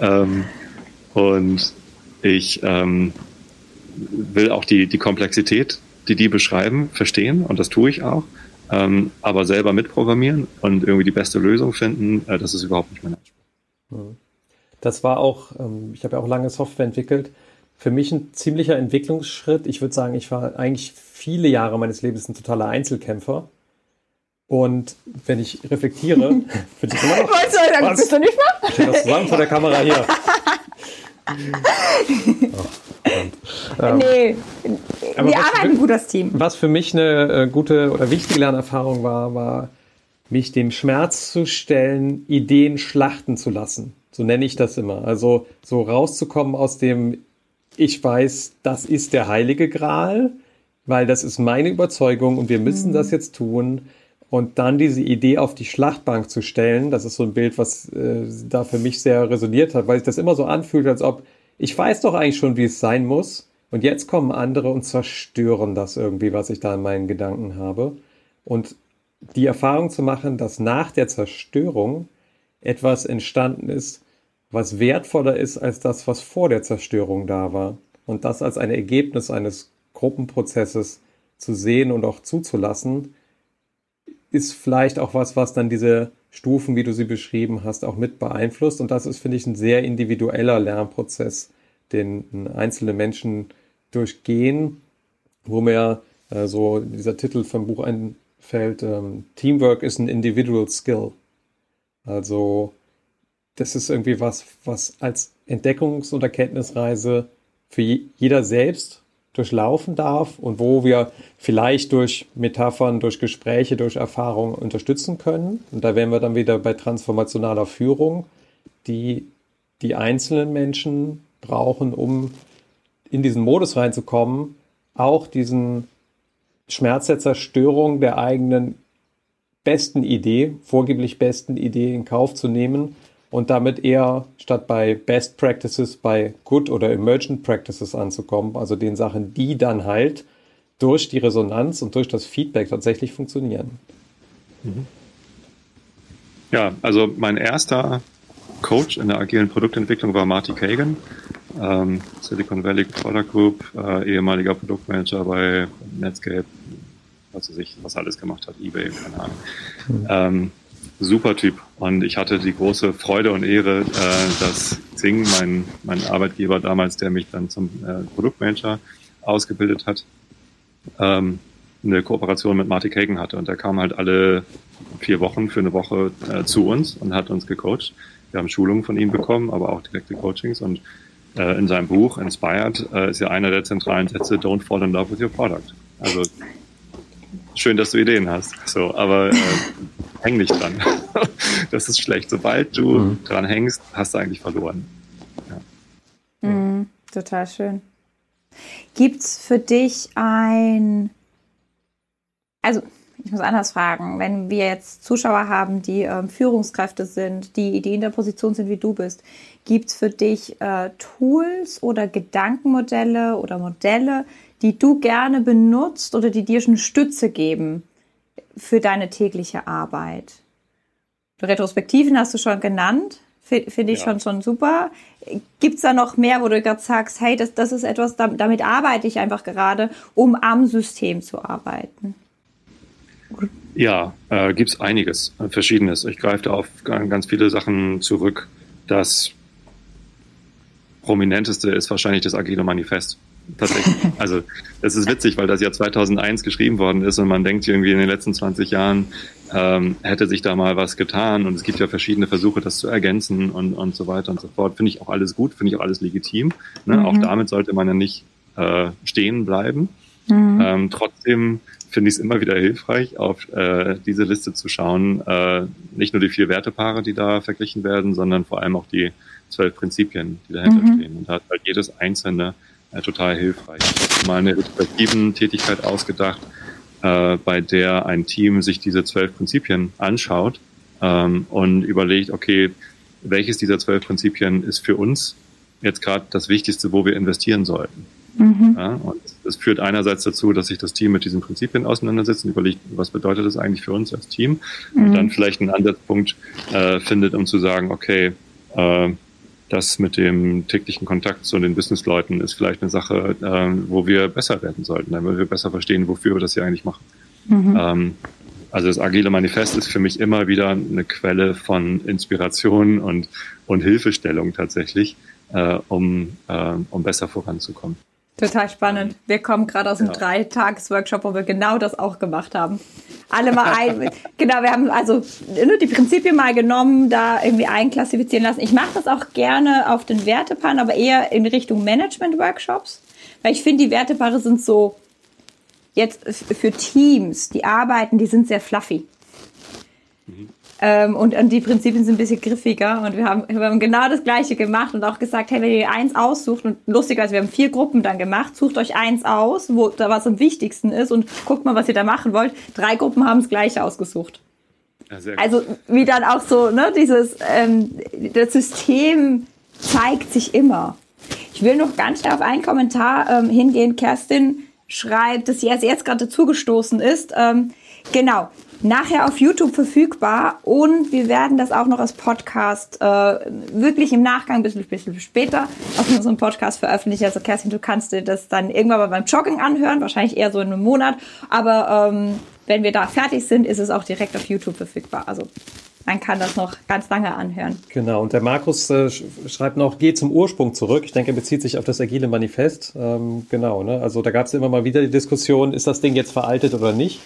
Ähm, und ich ähm, will auch die, die Komplexität die die beschreiben, verstehen und das tue ich auch. Ähm, aber selber mitprogrammieren und irgendwie die beste Lösung finden, äh, das ist überhaupt nicht mein Anspruch. Das war auch, ähm, ich habe ja auch lange Software entwickelt, für mich ein ziemlicher Entwicklungsschritt. Ich würde sagen, ich war eigentlich viele Jahre meines Lebens ein totaler Einzelkämpfer. Und wenn ich reflektiere, finde ich immer noch. Weißt du, was? bist du nicht mal? Ich stehe zusammen vor der Kamera hier. oh, nee, aber wir arbeiten gut das Team. Was für mich eine äh, gute oder wichtige Lernerfahrung war, war, mich dem Schmerz zu stellen, Ideen schlachten zu lassen. So nenne ich das immer. Also so rauszukommen aus dem, ich weiß, das ist der heilige Gral, weil das ist meine Überzeugung und wir müssen mhm. das jetzt tun. Und dann diese Idee auf die Schlachtbank zu stellen, das ist so ein Bild, was äh, da für mich sehr resoniert hat, weil sich das immer so anfühlt, als ob ich weiß doch eigentlich schon, wie es sein muss. Und jetzt kommen andere und zerstören das irgendwie, was ich da in meinen Gedanken habe. Und die Erfahrung zu machen, dass nach der Zerstörung etwas entstanden ist, was wertvoller ist als das, was vor der Zerstörung da war. Und das als ein Ergebnis eines Gruppenprozesses zu sehen und auch zuzulassen, ist vielleicht auch was, was dann diese Stufen, wie du sie beschrieben hast, auch mit beeinflusst. Und das ist, finde ich, ein sehr individueller Lernprozess, den einzelne Menschen durchgehen, wo mir äh, so dieser Titel vom Buch einfällt, ähm, Teamwork is an individual skill. Also das ist irgendwie was, was als Entdeckungs- und Erkenntnisreise für jeder selbst durchlaufen darf und wo wir vielleicht durch Metaphern, durch Gespräche, durch Erfahrungen unterstützen können. Und da wären wir dann wieder bei transformationaler Führung, die die einzelnen Menschen brauchen, um in diesen Modus reinzukommen, auch diesen Schmerz der Zerstörung der eigenen besten Idee, vorgeblich besten Idee in Kauf zu nehmen und damit eher statt bei Best Practices bei Good oder Emergent Practices anzukommen, also den Sachen, die dann halt durch die Resonanz und durch das Feedback tatsächlich funktionieren. Mhm. Ja, also mein erster Coach in der agilen Produktentwicklung war Marty Kagan, ähm, Silicon Valley Product Group, äh, ehemaliger Produktmanager bei Netscape, was weiß ich, was alles gemacht hat, eBay, keine Ahnung. Mhm. Ähm, super Typ. Und ich hatte die große Freude und Ehre, äh, dass Zing, mein, mein Arbeitgeber damals, der mich dann zum äh, Produktmanager ausgebildet hat, ähm, eine Kooperation mit Marty Kagan hatte. Und der kam halt alle vier Wochen für eine Woche äh, zu uns und hat uns gecoacht. Wir haben Schulungen von ihm bekommen, aber auch direkte Coachings. Und äh, in seinem Buch Inspired äh, ist ja einer der zentralen Sätze, don't fall in love with your product. Also schön, dass du Ideen hast. So, aber äh, häng nicht dran. das ist schlecht. Sobald du mhm. dran hängst, hast du eigentlich verloren. Ja. Mhm, total schön. Gibt's für dich ein, also ich muss anders fragen, wenn wir jetzt Zuschauer haben, die ähm, Führungskräfte sind, die, die in der Position sind, wie du bist, gibt es für dich äh, Tools oder Gedankenmodelle oder Modelle, die du gerne benutzt oder die dir schon Stütze geben für deine tägliche Arbeit? Retrospektiven hast du schon genannt, finde ich ja. schon, schon super. Gibt es da noch mehr, wo du gerade sagst, hey, das, das ist etwas, damit arbeite ich einfach gerade, um am System zu arbeiten? Ja, äh, gibt es einiges, äh, verschiedenes. Ich greife da auf ganz viele Sachen zurück. Das prominenteste ist wahrscheinlich das Agile Manifest. Tatsächlich. Also es ist witzig, weil das ja 2001 geschrieben worden ist und man denkt irgendwie in den letzten 20 Jahren ähm, hätte sich da mal was getan und es gibt ja verschiedene Versuche, das zu ergänzen und, und so weiter und so fort. Finde ich auch alles gut, finde ich auch alles legitim. Ne? Mhm. Auch damit sollte man ja nicht äh, stehen bleiben. Mhm. Ähm, trotzdem finde ich es immer wieder hilfreich, auf äh, diese Liste zu schauen. Äh, nicht nur die vier Wertepaare, die da verglichen werden, sondern vor allem auch die zwölf Prinzipien, die dahinter mhm. stehen. Und da hat halt jedes einzelne äh, total hilfreich. Ich habe mal eine retrospektiven Tätigkeit ausgedacht, äh, bei der ein Team sich diese zwölf Prinzipien anschaut ähm, und überlegt, okay, welches dieser zwölf Prinzipien ist für uns jetzt gerade das Wichtigste, wo wir investieren sollten. Mhm. Ja, und das führt einerseits dazu, dass sich das Team mit diesen Prinzipien auseinandersetzt und überlegt, was bedeutet das eigentlich für uns als Team mhm. und dann vielleicht einen Ansatzpunkt äh, findet, um zu sagen, okay, äh, das mit dem täglichen Kontakt zu den Businessleuten ist vielleicht eine Sache, äh, wo wir besser werden sollten, damit wir besser verstehen, wofür wir das hier eigentlich machen. Mhm. Ähm, also das Agile Manifest ist für mich immer wieder eine Quelle von Inspiration und, und Hilfestellung tatsächlich, äh, um, äh, um besser voranzukommen. Total spannend. Wir kommen gerade aus einem ja. Dreitages-Workshop, wo wir genau das auch gemacht haben. Alle mal ein, genau, wir haben also nur die Prinzipien mal genommen, da irgendwie einklassifizieren lassen. Ich mache das auch gerne auf den Wertepaaren, aber eher in Richtung Management-Workshops, weil ich finde, die Wertepaare sind so jetzt für Teams, die arbeiten, die sind sehr fluffy. Mhm. Ähm, und, und die Prinzipien sind ein bisschen griffiger und wir haben, wir haben genau das Gleiche gemacht und auch gesagt, hey, wenn ihr eins aussucht und lustigerweise, wir haben vier Gruppen dann gemacht, sucht euch eins aus, wo da was am wichtigsten ist und guckt mal, was ihr da machen wollt. Drei Gruppen haben das Gleiche ausgesucht. Ja, also wie dann auch so, ne, dieses, ähm, das System zeigt sich immer. Ich will noch ganz schnell auf einen Kommentar ähm, hingehen. Kerstin schreibt, dass sie erst jetzt gerade zugestoßen ist. Ähm, genau, nachher auf YouTube verfügbar und wir werden das auch noch als Podcast äh, wirklich im Nachgang ein bisschen, bisschen später auf unserem Podcast veröffentlichen. Also Kerstin, du kannst dir das dann irgendwann mal beim Joggen anhören, wahrscheinlich eher so in einem Monat, aber ähm, wenn wir da fertig sind, ist es auch direkt auf YouTube verfügbar. Also man kann das noch ganz lange anhören. Genau, und der Markus äh, schreibt noch, geh zum Ursprung zurück. Ich denke, er bezieht sich auf das Agile Manifest. Ähm, genau, ne? also da gab es immer mal wieder die Diskussion, ist das Ding jetzt veraltet oder nicht?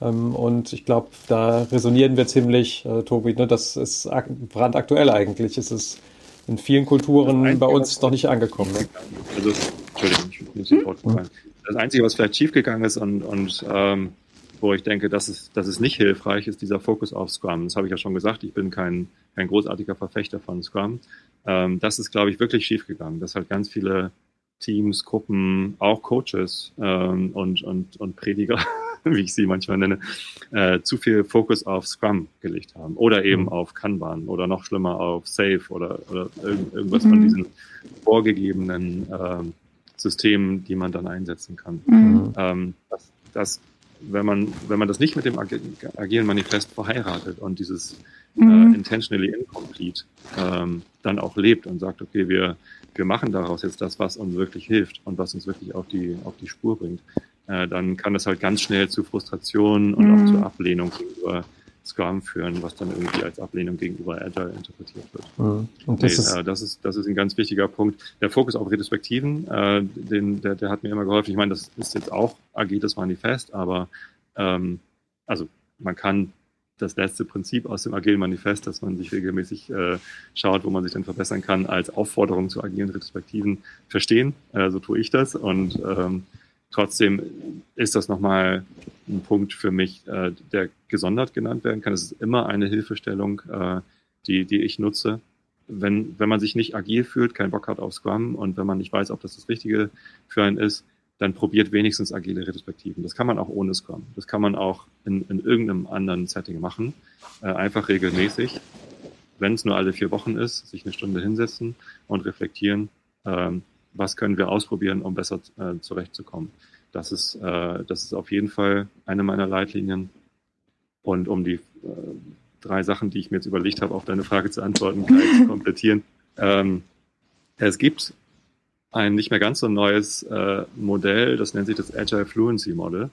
Ähm, und ich glaube, da resonieren wir ziemlich, äh, Tobi, ne? das ist brandaktuell eigentlich. Es ist in vielen Kulturen bei uns noch nicht angekommen. Ne? Also, Entschuldigung, ich muss sofort hm? Das Einzige, was vielleicht schiefgegangen ist und, und ähm, wo ich denke, das ist, das ist nicht hilfreich, ist dieser Fokus auf Scrum. Das habe ich ja schon gesagt, ich bin kein, kein großartiger Verfechter von Scrum. Ähm, das ist, glaube ich, wirklich schiefgegangen. dass halt ganz viele Teams, Gruppen, auch Coaches ähm, und, und, und Prediger wie ich sie manchmal nenne, äh, zu viel Fokus auf Scrum gelegt haben oder eben mhm. auf Kanban oder noch schlimmer auf Safe oder, oder irgend, irgendwas mhm. von diesen vorgegebenen äh, Systemen, die man dann einsetzen kann. Mhm. Ähm, das, das, wenn man, wenn man das nicht mit dem agilen Manifest verheiratet und dieses äh, mhm. intentionally incomplete ähm, dann auch lebt und sagt, okay, wir, wir machen daraus jetzt das, was uns wirklich hilft und was uns wirklich auf die, auf die Spur bringt, äh, dann kann das halt ganz schnell zu Frustration und mhm. auch zur Ablehnung gegenüber Scrum führen, was dann irgendwie als Ablehnung gegenüber Agile interpretiert wird. Mhm. Und das, nee, ist äh, das, ist, das ist ein ganz wichtiger Punkt. Der Fokus auf Retrospektiven, äh, den, der, der hat mir immer geholfen. Ich meine, das ist jetzt auch agiles Manifest, aber ähm, also man kann das letzte Prinzip aus dem agilen Manifest, dass man sich regelmäßig äh, schaut, wo man sich dann verbessern kann, als Aufforderung zu agilen Retrospektiven verstehen. Äh, so tue ich das und ähm, Trotzdem ist das nochmal ein Punkt für mich, äh, der gesondert genannt werden kann. Es ist immer eine Hilfestellung, äh, die, die ich nutze. Wenn, wenn man sich nicht agil fühlt, keinen Bock hat auf Scrum und wenn man nicht weiß, ob das das Richtige für einen ist, dann probiert wenigstens agile Retrospektiven. Das kann man auch ohne Scrum. Das kann man auch in, in irgendeinem anderen Setting machen. Äh, einfach regelmäßig, wenn es nur alle vier Wochen ist, sich eine Stunde hinsetzen und reflektieren. Ähm, was können wir ausprobieren, um besser äh, zurechtzukommen. Das ist, äh, das ist auf jeden Fall eine meiner Leitlinien. Und um die äh, drei Sachen, die ich mir jetzt überlegt habe, auf deine Frage zu antworten, gleich zu komplettieren. Ähm, es gibt ein nicht mehr ganz so neues äh, Modell, das nennt sich das Agile Fluency Model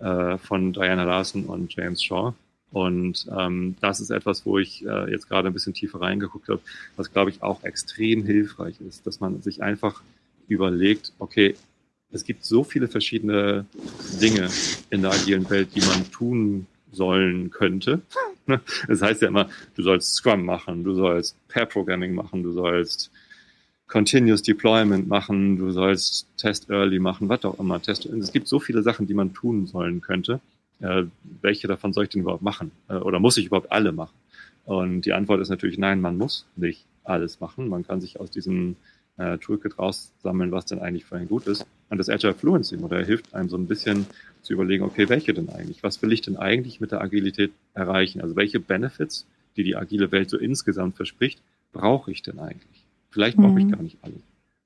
äh, von Diana Larson und James Shaw. Und ähm, das ist etwas, wo ich äh, jetzt gerade ein bisschen tiefer reingeguckt habe, was, glaube ich, auch extrem hilfreich ist, dass man sich einfach überlegt, okay, es gibt so viele verschiedene Dinge in der agilen Welt, die man tun sollen könnte. Das heißt ja immer, du sollst Scrum machen, du sollst Pair Programming machen, du sollst Continuous Deployment machen, du sollst Test Early machen, was auch immer. Test, es gibt so viele Sachen, die man tun sollen könnte äh, welche davon soll ich denn überhaupt machen? Äh, oder muss ich überhaupt alle machen? Und die Antwort ist natürlich nein, man muss nicht alles machen. Man kann sich aus diesem äh, Toolkit raussammeln, was denn eigentlich für ein gut ist. Und das Agile Fluency Modell hilft einem so ein bisschen zu überlegen, okay, welche denn eigentlich? Was will ich denn eigentlich mit der Agilität erreichen? Also welche Benefits, die die agile Welt so insgesamt verspricht, brauche ich denn eigentlich? Vielleicht brauche ich mhm. gar nicht alle.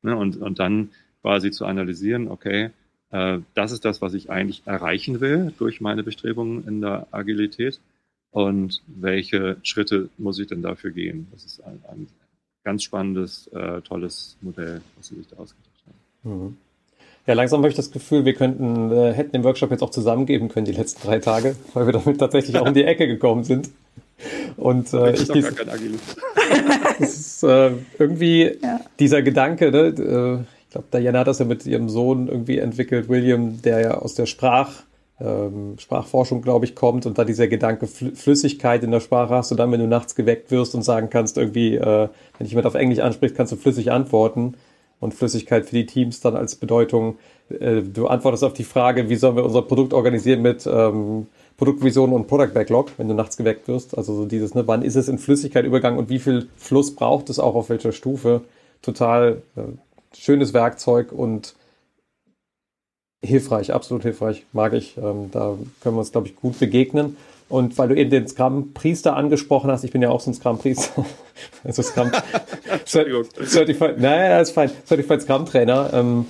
Ne? Und, und dann quasi zu analysieren, okay, äh, das ist das, was ich eigentlich erreichen will durch meine Bestrebungen in der Agilität. Und welche Schritte muss ich denn dafür gehen? Das ist ein, ein ganz spannendes, äh, tolles Modell, was Sie sich da ausgedacht haben. Mhm. Ja, langsam habe ich das Gefühl, wir könnten, äh, hätten den Workshop jetzt auch zusammengeben können, die letzten drei Tage, weil wir damit tatsächlich auch um die Ecke gekommen sind. Und äh, ich, dies, das ist äh, irgendwie ja. dieser Gedanke, ne, äh, ich glaube, Diana hat das ja mit ihrem Sohn irgendwie entwickelt, William, der ja aus der Sprach, ähm, Sprachforschung, glaube ich, kommt und da dieser Gedanke Flüssigkeit in der Sprache hast du dann, wenn du nachts geweckt wirst und sagen kannst, irgendwie, äh, wenn dich jemand auf Englisch anspricht, kannst du flüssig antworten und Flüssigkeit für die Teams dann als Bedeutung. Äh, du antwortest auf die Frage, wie sollen wir unser Produkt organisieren mit ähm, Produktvision und Product Backlog, wenn du nachts geweckt wirst. Also so dieses, ne, wann ist es in Flüssigkeit übergang und wie viel Fluss braucht es auch auf welcher Stufe. Total äh, schönes Werkzeug und hilfreich, absolut hilfreich, mag ich. Ähm, da können wir uns, glaube ich, gut begegnen. Und weil du eben den Scrum-Priester angesprochen hast, ich bin ja auch so ein Scrum-Priester, also Scrum, Certified, naja, ist fein, Certified Scrum-Trainer. Ähm,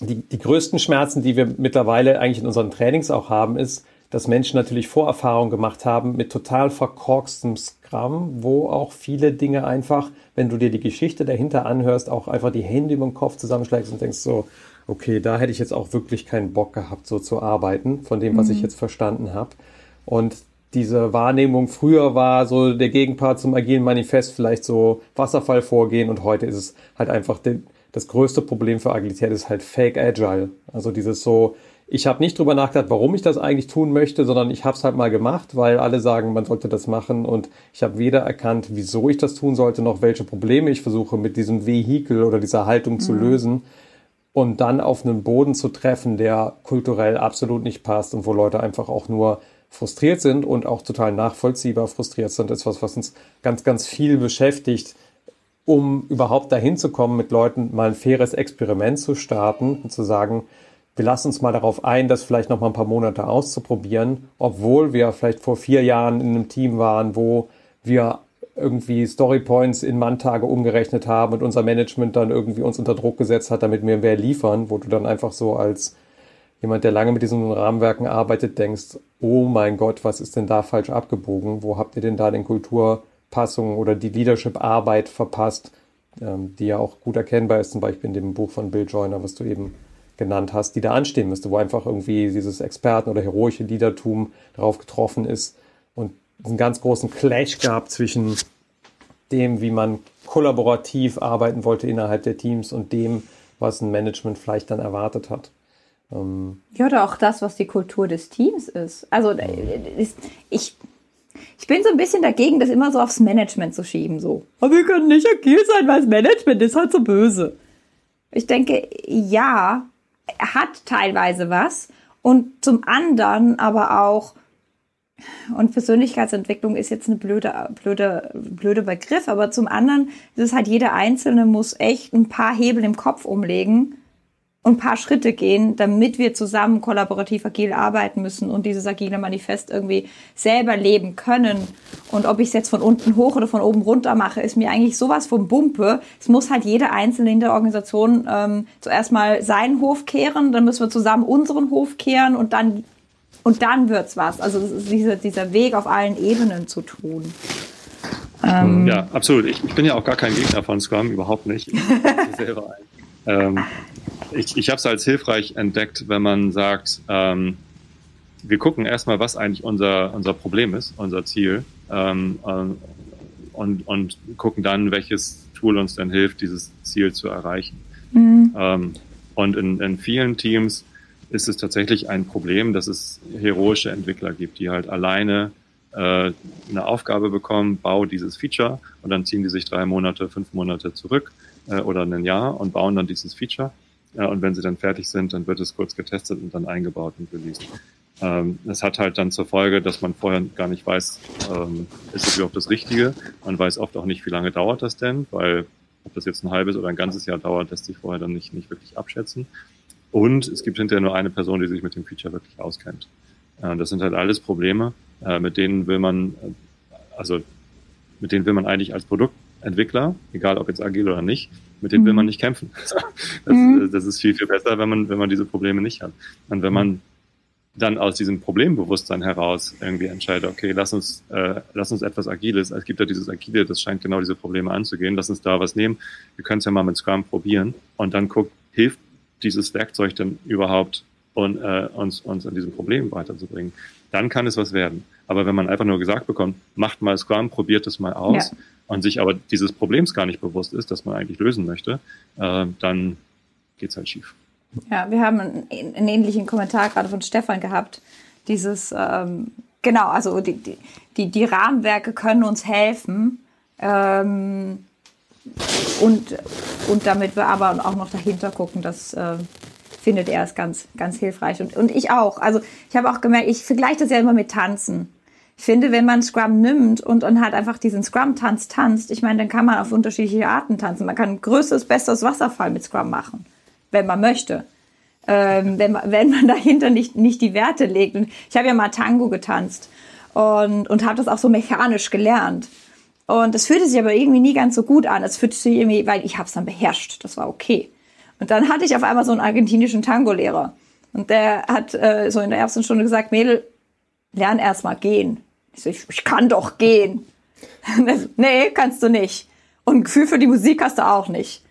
die, die größten Schmerzen, die wir mittlerweile eigentlich in unseren Trainings auch haben, ist, dass Menschen natürlich Vorerfahrungen gemacht haben mit total verkorkstem Scrum, wo auch viele Dinge einfach, wenn du dir die Geschichte dahinter anhörst, auch einfach die Hände über den Kopf zusammenschlägst und denkst so, okay, da hätte ich jetzt auch wirklich keinen Bock gehabt, so zu arbeiten, von dem, was mhm. ich jetzt verstanden habe. Und diese Wahrnehmung früher war so der Gegenpart zum agilen Manifest vielleicht so Wasserfall vorgehen und heute ist es halt einfach den, das größte Problem für Agilität ist halt Fake Agile. Also dieses so, ich habe nicht drüber nachgedacht, warum ich das eigentlich tun möchte, sondern ich habe es halt mal gemacht, weil alle sagen, man sollte das machen und ich habe weder erkannt, wieso ich das tun sollte, noch welche Probleme ich versuche mit diesem Vehikel oder dieser Haltung mhm. zu lösen und dann auf einen Boden zu treffen, der kulturell absolut nicht passt und wo Leute einfach auch nur frustriert sind und auch total nachvollziehbar frustriert sind, ist was, was uns ganz, ganz viel beschäftigt, um überhaupt dahin zu kommen, mit Leuten mal ein faires Experiment zu starten und zu sagen, wir lassen uns mal darauf ein, das vielleicht noch mal ein paar Monate auszuprobieren, obwohl wir vielleicht vor vier Jahren in einem Team waren, wo wir irgendwie Storypoints in Manntage umgerechnet haben und unser Management dann irgendwie uns unter Druck gesetzt hat, damit wir mehr liefern, wo du dann einfach so als jemand, der lange mit diesen Rahmenwerken arbeitet, denkst, oh mein Gott, was ist denn da falsch abgebogen? Wo habt ihr denn da den Kulturpassungen oder die Leadership-Arbeit verpasst, ähm, die ja auch gut erkennbar ist, zum Beispiel in dem Buch von Bill Joyner, was du eben genannt hast, die da anstehen müsste, wo einfach irgendwie dieses Experten- oder heroische Leadertum darauf getroffen ist und einen ganz großen Clash gab zwischen dem, wie man kollaborativ arbeiten wollte innerhalb der Teams und dem, was ein Management vielleicht dann erwartet hat. Ähm ja, oder auch das, was die Kultur des Teams ist. Also ist, ich, ich bin so ein bisschen dagegen, das immer so aufs Management zu schieben. So, aber wir können nicht agil sein, weil das Management ist halt so böse. Ich denke, ja, hat teilweise was. Und zum anderen aber auch, und Persönlichkeitsentwicklung ist jetzt eine blöde, blöde, blöde Begriff, aber zum anderen ist es halt jeder Einzelne muss echt ein paar Hebel im Kopf umlegen ein paar Schritte gehen, damit wir zusammen kollaborativ agil arbeiten müssen und dieses agile Manifest irgendwie selber leben können. Und ob ich es jetzt von unten hoch oder von oben runter mache, ist mir eigentlich sowas vom Bumpe. Es muss halt jeder Einzelne in der Organisation ähm, zuerst mal seinen Hof kehren, dann müssen wir zusammen unseren Hof kehren und dann und dann wird's was. Also dieser, dieser Weg auf allen Ebenen zu tun. Ähm, ja, absolut. Ich, ich, bin ja auch gar kein Gegner von Scrum, überhaupt nicht. Ich selber ein. Ähm, ich ich habe es als hilfreich entdeckt, wenn man sagt, ähm, wir gucken erstmal, was eigentlich unser, unser Problem ist, unser Ziel, ähm, äh, und, und gucken dann, welches Tool uns dann hilft, dieses Ziel zu erreichen. Mhm. Ähm, und in, in vielen Teams ist es tatsächlich ein Problem, dass es heroische Entwickler gibt, die halt alleine äh, eine Aufgabe bekommen, bau dieses Feature und dann ziehen die sich drei Monate, fünf Monate zurück äh, oder ein Jahr und bauen dann dieses Feature. Ja, und wenn sie dann fertig sind, dann wird es kurz getestet und dann eingebaut und released. Ähm, das hat halt dann zur Folge, dass man vorher gar nicht weiß, ähm, ist es überhaupt das Richtige. Man weiß oft auch nicht, wie lange dauert das denn, weil Ob das jetzt ein halbes oder ein ganzes Jahr dauert, lässt sich vorher dann nicht, nicht wirklich abschätzen. Und es gibt hinterher nur eine Person, die sich mit dem Feature wirklich auskennt. Äh, das sind halt alles Probleme, äh, mit denen will man, äh, also mit denen will man eigentlich als Produktentwickler, egal ob jetzt agil oder nicht, mit denen mhm. will man nicht kämpfen. Das, mhm. das, ist viel, viel besser, wenn man, wenn man diese Probleme nicht hat. Und wenn man dann aus diesem Problembewusstsein heraus irgendwie entscheidet, okay, lass uns, äh, lass uns etwas Agiles, es gibt ja dieses Agile, das scheint genau diese Probleme anzugehen, lass uns da was nehmen, wir können es ja mal mit Scrum probieren und dann guckt, hilft dieses Werkzeug denn überhaupt und, äh, uns, uns an diesem Problem weiterzubringen, dann kann es was werden. Aber wenn man einfach nur gesagt bekommt, macht mal Scrum, probiert es mal aus ja. Und sich aber dieses Problems gar nicht bewusst ist, das man eigentlich lösen möchte, äh, dann geht's halt schief. Ja, wir haben einen, einen ähnlichen Kommentar gerade von Stefan gehabt. Dieses, ähm, genau, also die, die, die Rahmenwerke können uns helfen. Ähm, und, und damit wir aber auch noch dahinter gucken, das äh, findet er es ganz, ganz hilfreich. Und, und ich auch. Also ich habe auch gemerkt, ich vergleiche das ja immer mit Tanzen. Ich finde, wenn man Scrum nimmt und, und halt einfach diesen Scrum-Tanz tanzt, ich meine, dann kann man auf unterschiedliche Arten tanzen. Man kann ein größeres, besseres Wasserfall mit Scrum machen wenn man möchte. Ähm, wenn, man, wenn man dahinter nicht, nicht die Werte legt. Und ich habe ja mal Tango getanzt und, und habe das auch so mechanisch gelernt. Und es fühlte sich aber irgendwie nie ganz so gut an. Es fühlte sich irgendwie, weil ich habe es dann beherrscht. Das war okay. Und dann hatte ich auf einmal so einen argentinischen Tango-Lehrer. Und der hat äh, so in der ersten Stunde gesagt, Mädel, lern erst mal gehen. Ich so, ich, ich kann doch gehen. nee, kannst du nicht. Und ein Gefühl für die Musik hast du auch nicht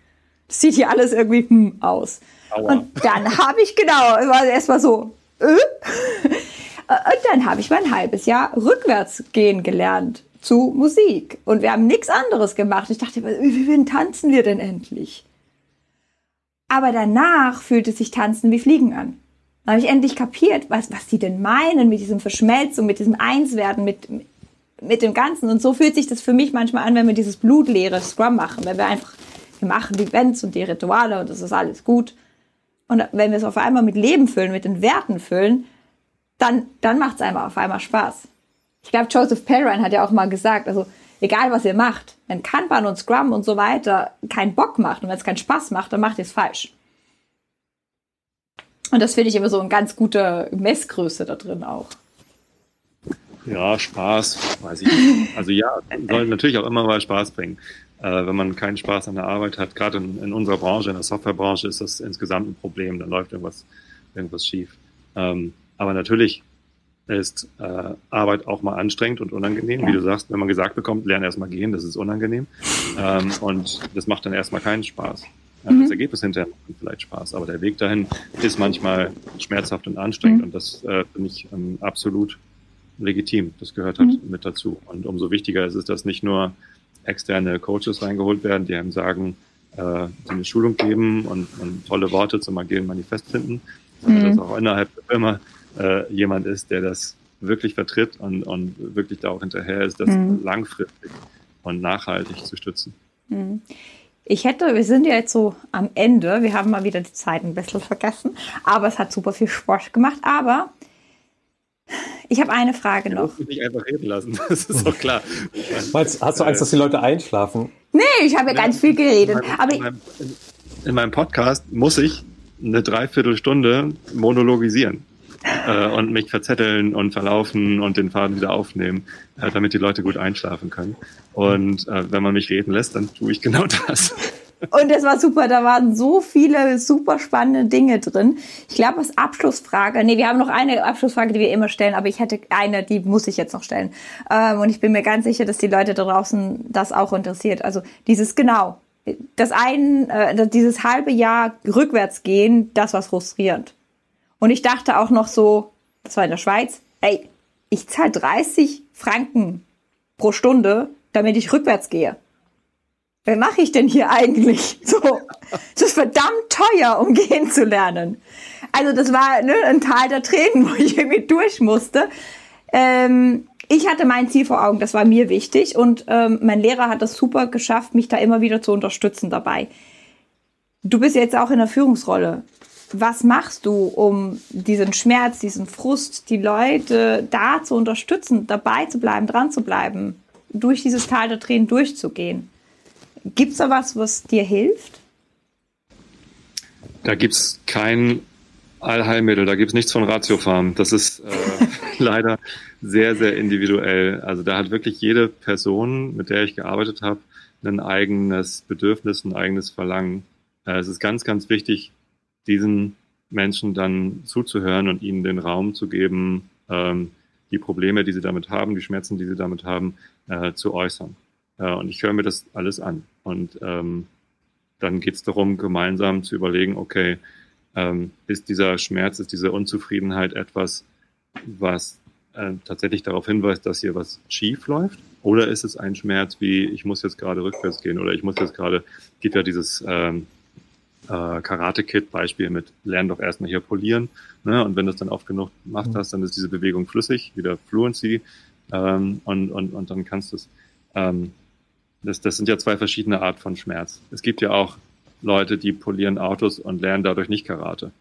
sieht hier alles irgendwie hm aus. Aua. Und dann habe ich, genau, es war erstmal so, äh? und dann habe ich mal ein halbes Jahr rückwärts gehen gelernt zu Musik. Und wir haben nichts anderes gemacht. Ich dachte, wie wie tanzen wir denn endlich? Aber danach fühlte sich Tanzen wie Fliegen an. Dann habe ich endlich kapiert, was, was die denn meinen mit diesem Verschmelzung, mit diesem Einswerden, mit, mit dem Ganzen. Und so fühlt sich das für mich manchmal an, wenn wir dieses blutleere Scrum machen, wenn wir einfach wir machen die Events und die Rituale und das ist alles gut. Und wenn wir es auf einmal mit Leben füllen, mit den Werten füllen, dann, dann macht es einfach auf einmal Spaß. Ich glaube, Joseph Perrine hat ja auch mal gesagt, also egal was ihr macht, wenn Kanban und Scrum und so weiter keinen Bock macht und wenn es keinen Spaß macht, dann macht ihr es falsch. Und das finde ich immer so eine ganz gute Messgröße da drin auch. Ja, Spaß, weiß ich nicht. Also ja, soll natürlich auch immer mal Spaß bringen äh, wenn man keinen Spaß an der Arbeit hat. Gerade in, in, unserer Branche, in der Softwarebranche, ist das insgesamt ein Problem. Da läuft irgendwas, irgendwas schief. Ähm, aber natürlich ist äh, Arbeit auch mal anstrengend und unangenehm. Ja. Wie du sagst, wenn man gesagt bekommt, lerne erstmal gehen, das ist unangenehm. Ähm, und das macht dann erstmal keinen Spaß. Mhm. Das Ergebnis hinterher macht vielleicht Spaß, aber der Weg dahin ist manchmal schmerzhaft und anstrengend mhm. und das äh, finde ich ähm, absolut legitim. Das gehört halt mhm. mit dazu. Und umso wichtiger ist es, dass nicht nur externe Coaches reingeholt werden, die einem sagen, äh, die eine Schulung geben und, und tolle Worte zum agilen Manifest finden, sondern mhm. dass auch innerhalb der Firma äh, jemand ist, der das wirklich vertritt und, und wirklich da auch hinterher ist, das mhm. langfristig und nachhaltig zu stützen. Ich hätte, wir sind ja jetzt so am Ende, wir haben mal wieder die Zeit ein bisschen vergessen, aber es hat super viel Spaß gemacht. Aber ich habe eine Frage noch. Ich nicht einfach reden lassen, das ist doch klar. Meinst, hast du Angst, dass die Leute einschlafen? Nee, ich habe ja ganz viel geredet. In meinem, aber in meinem, in meinem Podcast muss ich eine Dreiviertelstunde monologisieren äh, und mich verzetteln und verlaufen und den Faden wieder aufnehmen, äh, damit die Leute gut einschlafen können. Und äh, wenn man mich reden lässt, dann tue ich genau das. Und es war super, da waren so viele super spannende Dinge drin. Ich glaube, als Abschlussfrage, nee, wir haben noch eine Abschlussfrage, die wir immer stellen, aber ich hätte eine, die muss ich jetzt noch stellen. Ähm, und ich bin mir ganz sicher, dass die Leute da draußen das auch interessiert. Also dieses genau, das ein, äh, dieses halbe Jahr rückwärts gehen, das war frustrierend. Und ich dachte auch noch so, das war in der Schweiz, ey, ich zahle 30 Franken pro Stunde, damit ich rückwärts gehe wer mache ich denn hier eigentlich? So, es ist verdammt teuer, um gehen zu lernen. Also das war ne, ein Tal der Tränen, wo ich irgendwie durch musste. Ähm, ich hatte mein Ziel vor Augen, das war mir wichtig und ähm, mein Lehrer hat das super geschafft, mich da immer wieder zu unterstützen dabei. Du bist jetzt auch in der Führungsrolle. Was machst du, um diesen Schmerz, diesen Frust, die Leute da zu unterstützen, dabei zu bleiben, dran zu bleiben, durch dieses Tal der Tränen durchzugehen? Gibt es da was, was dir hilft? Da gibt es kein Allheilmittel, da gibt es nichts von Ratiofarm. Das ist äh, leider sehr, sehr individuell. Also da hat wirklich jede Person, mit der ich gearbeitet habe, ein eigenes Bedürfnis, ein eigenes Verlangen. Äh, es ist ganz, ganz wichtig, diesen Menschen dann zuzuhören und ihnen den Raum zu geben, ähm, die Probleme, die sie damit haben, die Schmerzen, die sie damit haben, äh, zu äußern. Äh, und ich höre mir das alles an. Und ähm, dann geht es darum, gemeinsam zu überlegen, okay, ähm, ist dieser Schmerz, ist diese Unzufriedenheit etwas, was äh, tatsächlich darauf hinweist, dass hier was schief läuft? Oder ist es ein Schmerz wie, ich muss jetzt gerade rückwärts gehen oder ich muss jetzt gerade, gibt ja dieses ähm, äh, Karate-Kit-Beispiel mit, lern doch erstmal hier polieren. Ne? Und wenn du es dann oft genug gemacht hast, dann ist diese Bewegung flüssig, wieder Fluency ähm, und, und, und dann kannst du es. Ähm, das, das sind ja zwei verschiedene Art von Schmerz. Es gibt ja auch Leute, die polieren Autos und lernen dadurch nicht Karate.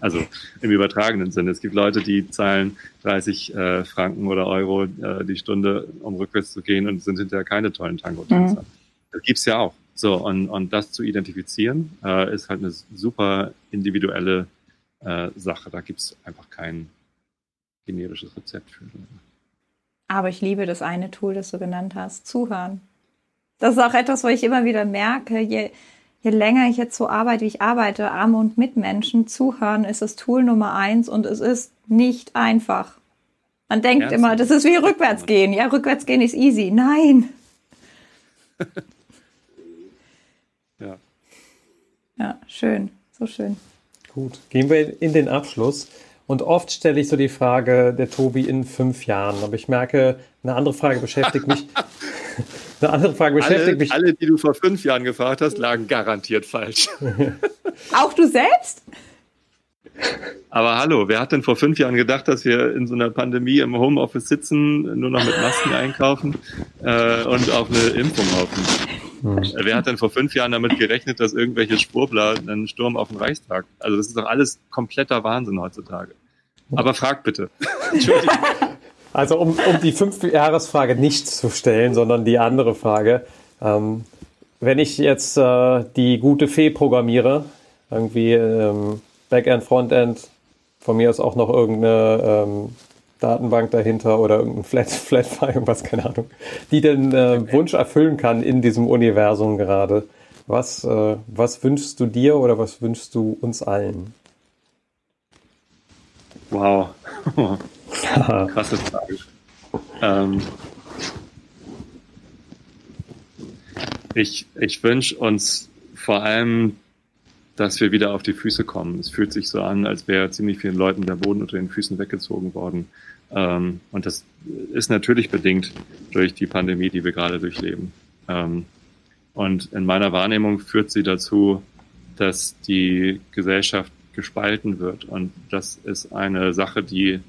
Also im übertragenen Sinne. Es gibt Leute, die zahlen 30 äh, Franken oder Euro äh, die Stunde, um rückwärts zu gehen und sind hinterher keine tollen Tango-Tänzer. Mhm. Das gibt's ja auch. So, und, und das zu identifizieren, äh, ist halt eine super individuelle äh, Sache. Da gibt's einfach kein generisches Rezept für. Aber ich liebe das eine Tool, das du genannt hast, Zuhören. Das ist auch etwas, wo ich immer wieder merke, je, je länger ich jetzt so arbeite, wie ich arbeite, Arme und Mitmenschen, zuhören ist das Tool Nummer eins und es ist nicht einfach. Man denkt Ernst? immer, das ist wie rückwärts gehen. Ja, rückwärts gehen ist easy. Nein. ja. Ja, schön. So schön. Gut. Gehen wir in den Abschluss. Und oft stelle ich so die Frage, der Tobi in fünf Jahren. Aber ich merke, eine andere Frage beschäftigt mich. Eine andere Frage beschäftigt alle, mich. Alle, die du vor fünf Jahren gefragt hast, lagen garantiert falsch. Auch du selbst? Aber hallo, wer hat denn vor fünf Jahren gedacht, dass wir in so einer Pandemie im Homeoffice sitzen, nur noch mit Masken einkaufen äh, und auf eine Impfung hoffen? Hm. Wer hat denn vor fünf Jahren damit gerechnet, dass irgendwelche Spurbler einen Sturm auf den Reichstag? Also das ist doch alles kompletter Wahnsinn heutzutage. Aber frag bitte. Entschuldigung. Also um, um die Fünf-Jahres-Frage nicht zu stellen, sondern die andere Frage. Ähm, wenn ich jetzt äh, die gute Fee programmiere, irgendwie ähm, Backend, Frontend, von mir ist auch noch irgendeine ähm, Datenbank dahinter oder irgendein Flat, Flatfile, irgendwas, keine Ahnung, die den äh, Wunsch erfüllen kann in diesem Universum gerade. Was, äh, was wünschst du dir oder was wünschst du uns allen? Wow. Krasse Frage. Ähm, ich ich wünsche uns vor allem, dass wir wieder auf die Füße kommen. Es fühlt sich so an, als wäre ziemlich vielen Leuten der Boden unter den Füßen weggezogen worden. Ähm, und das ist natürlich bedingt durch die Pandemie, die wir gerade durchleben. Ähm, und in meiner Wahrnehmung führt sie dazu, dass die Gesellschaft gespalten wird. Und das ist eine Sache, die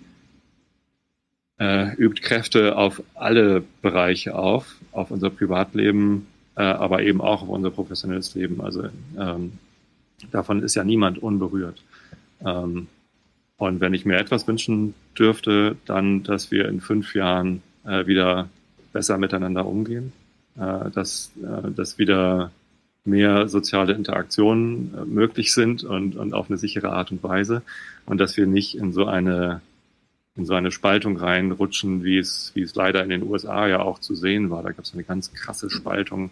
äh, übt Kräfte auf alle Bereiche auf, auf unser Privatleben, äh, aber eben auch auf unser professionelles Leben. Also ähm, davon ist ja niemand unberührt. Ähm, und wenn ich mir etwas wünschen dürfte, dann, dass wir in fünf Jahren äh, wieder besser miteinander umgehen, äh, dass, äh, dass wieder mehr soziale Interaktionen äh, möglich sind und, und auf eine sichere Art und Weise und dass wir nicht in so eine in so eine Spaltung reinrutschen, wie es, wie es leider in den USA ja auch zu sehen war. Da gab es eine ganz krasse Spaltung,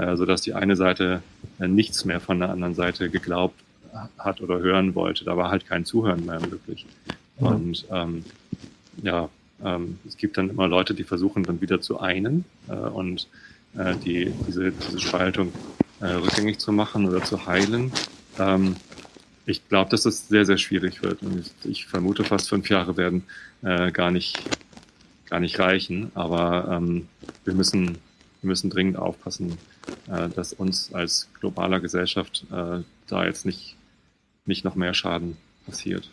äh, sodass die eine Seite äh, nichts mehr von der anderen Seite geglaubt hat oder hören wollte. Da war halt kein Zuhören mehr möglich. Mhm. Und ähm, ja, ähm, es gibt dann immer Leute, die versuchen dann wieder zu einen äh, und äh, die, diese, diese Spaltung äh, rückgängig zu machen oder zu heilen. Ähm, ich glaube, dass es sehr, sehr schwierig wird. Und ich, ich vermute, fast fünf Jahre werden äh, gar nicht gar nicht reichen. Aber ähm, wir müssen wir müssen dringend aufpassen, dass uns als globaler Gesellschaft äh, da jetzt nicht nicht noch mehr Schaden passiert.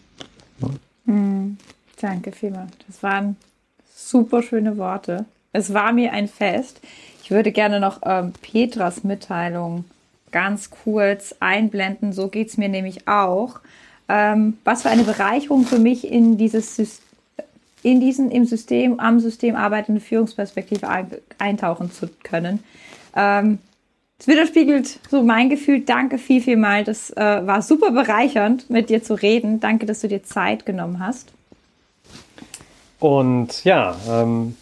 Mhm. Danke vielmals. Das waren super schöne Worte. Es war mir ein Fest. Ich würde gerne noch ähm, Petras Mitteilung ganz kurz einblenden. So geht es mir nämlich auch. Ähm, was für eine Bereicherung für mich in dieses in diesen im System, am System arbeitende Führungsperspektive eintauchen zu können. Ähm, Es widerspiegelt so mein Gefühl. Danke viel, viel mal. Das äh, war super bereichernd, mit dir zu reden. Danke, dass du dir Zeit genommen hast. Und ja, ähm,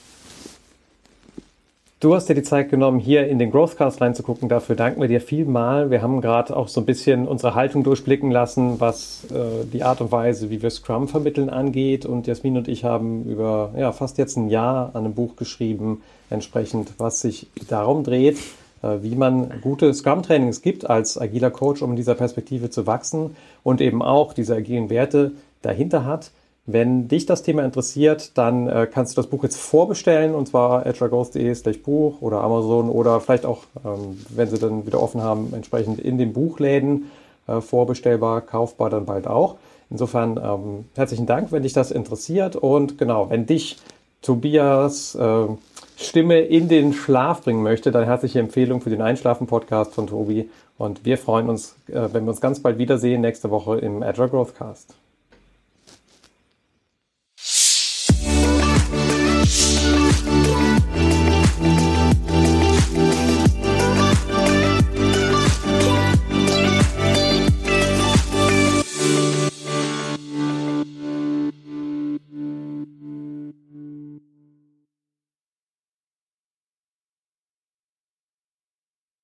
Du hast dir die Zeit genommen, hier in den Growthcast reinzugucken. Dafür danken wir dir vielmal. Wir haben gerade auch so ein bisschen unsere Haltung durchblicken lassen, was äh, die Art und Weise, wie wir Scrum vermitteln, angeht. Und Jasmin und ich haben über ja, fast jetzt ein Jahr an einem Buch geschrieben, entsprechend, was sich darum dreht, äh, wie man gute Scrum-Trainings gibt als agiler Coach, um in dieser Perspektive zu wachsen und eben auch diese agilen Werte dahinter hat. Wenn dich das Thema interessiert, dann äh, kannst du das Buch jetzt vorbestellen und zwar agileghost.de slash Buch oder Amazon oder vielleicht auch, ähm, wenn sie dann wieder offen haben, entsprechend in den Buchläden äh, vorbestellbar, kaufbar dann bald auch. Insofern ähm, herzlichen Dank, wenn dich das interessiert und genau, wenn dich Tobias äh, Stimme in den Schlaf bringen möchte, dann herzliche Empfehlung für den Einschlafen-Podcast von Tobi und wir freuen uns, äh, wenn wir uns ganz bald wiedersehen nächste Woche im Agile Growth Cast.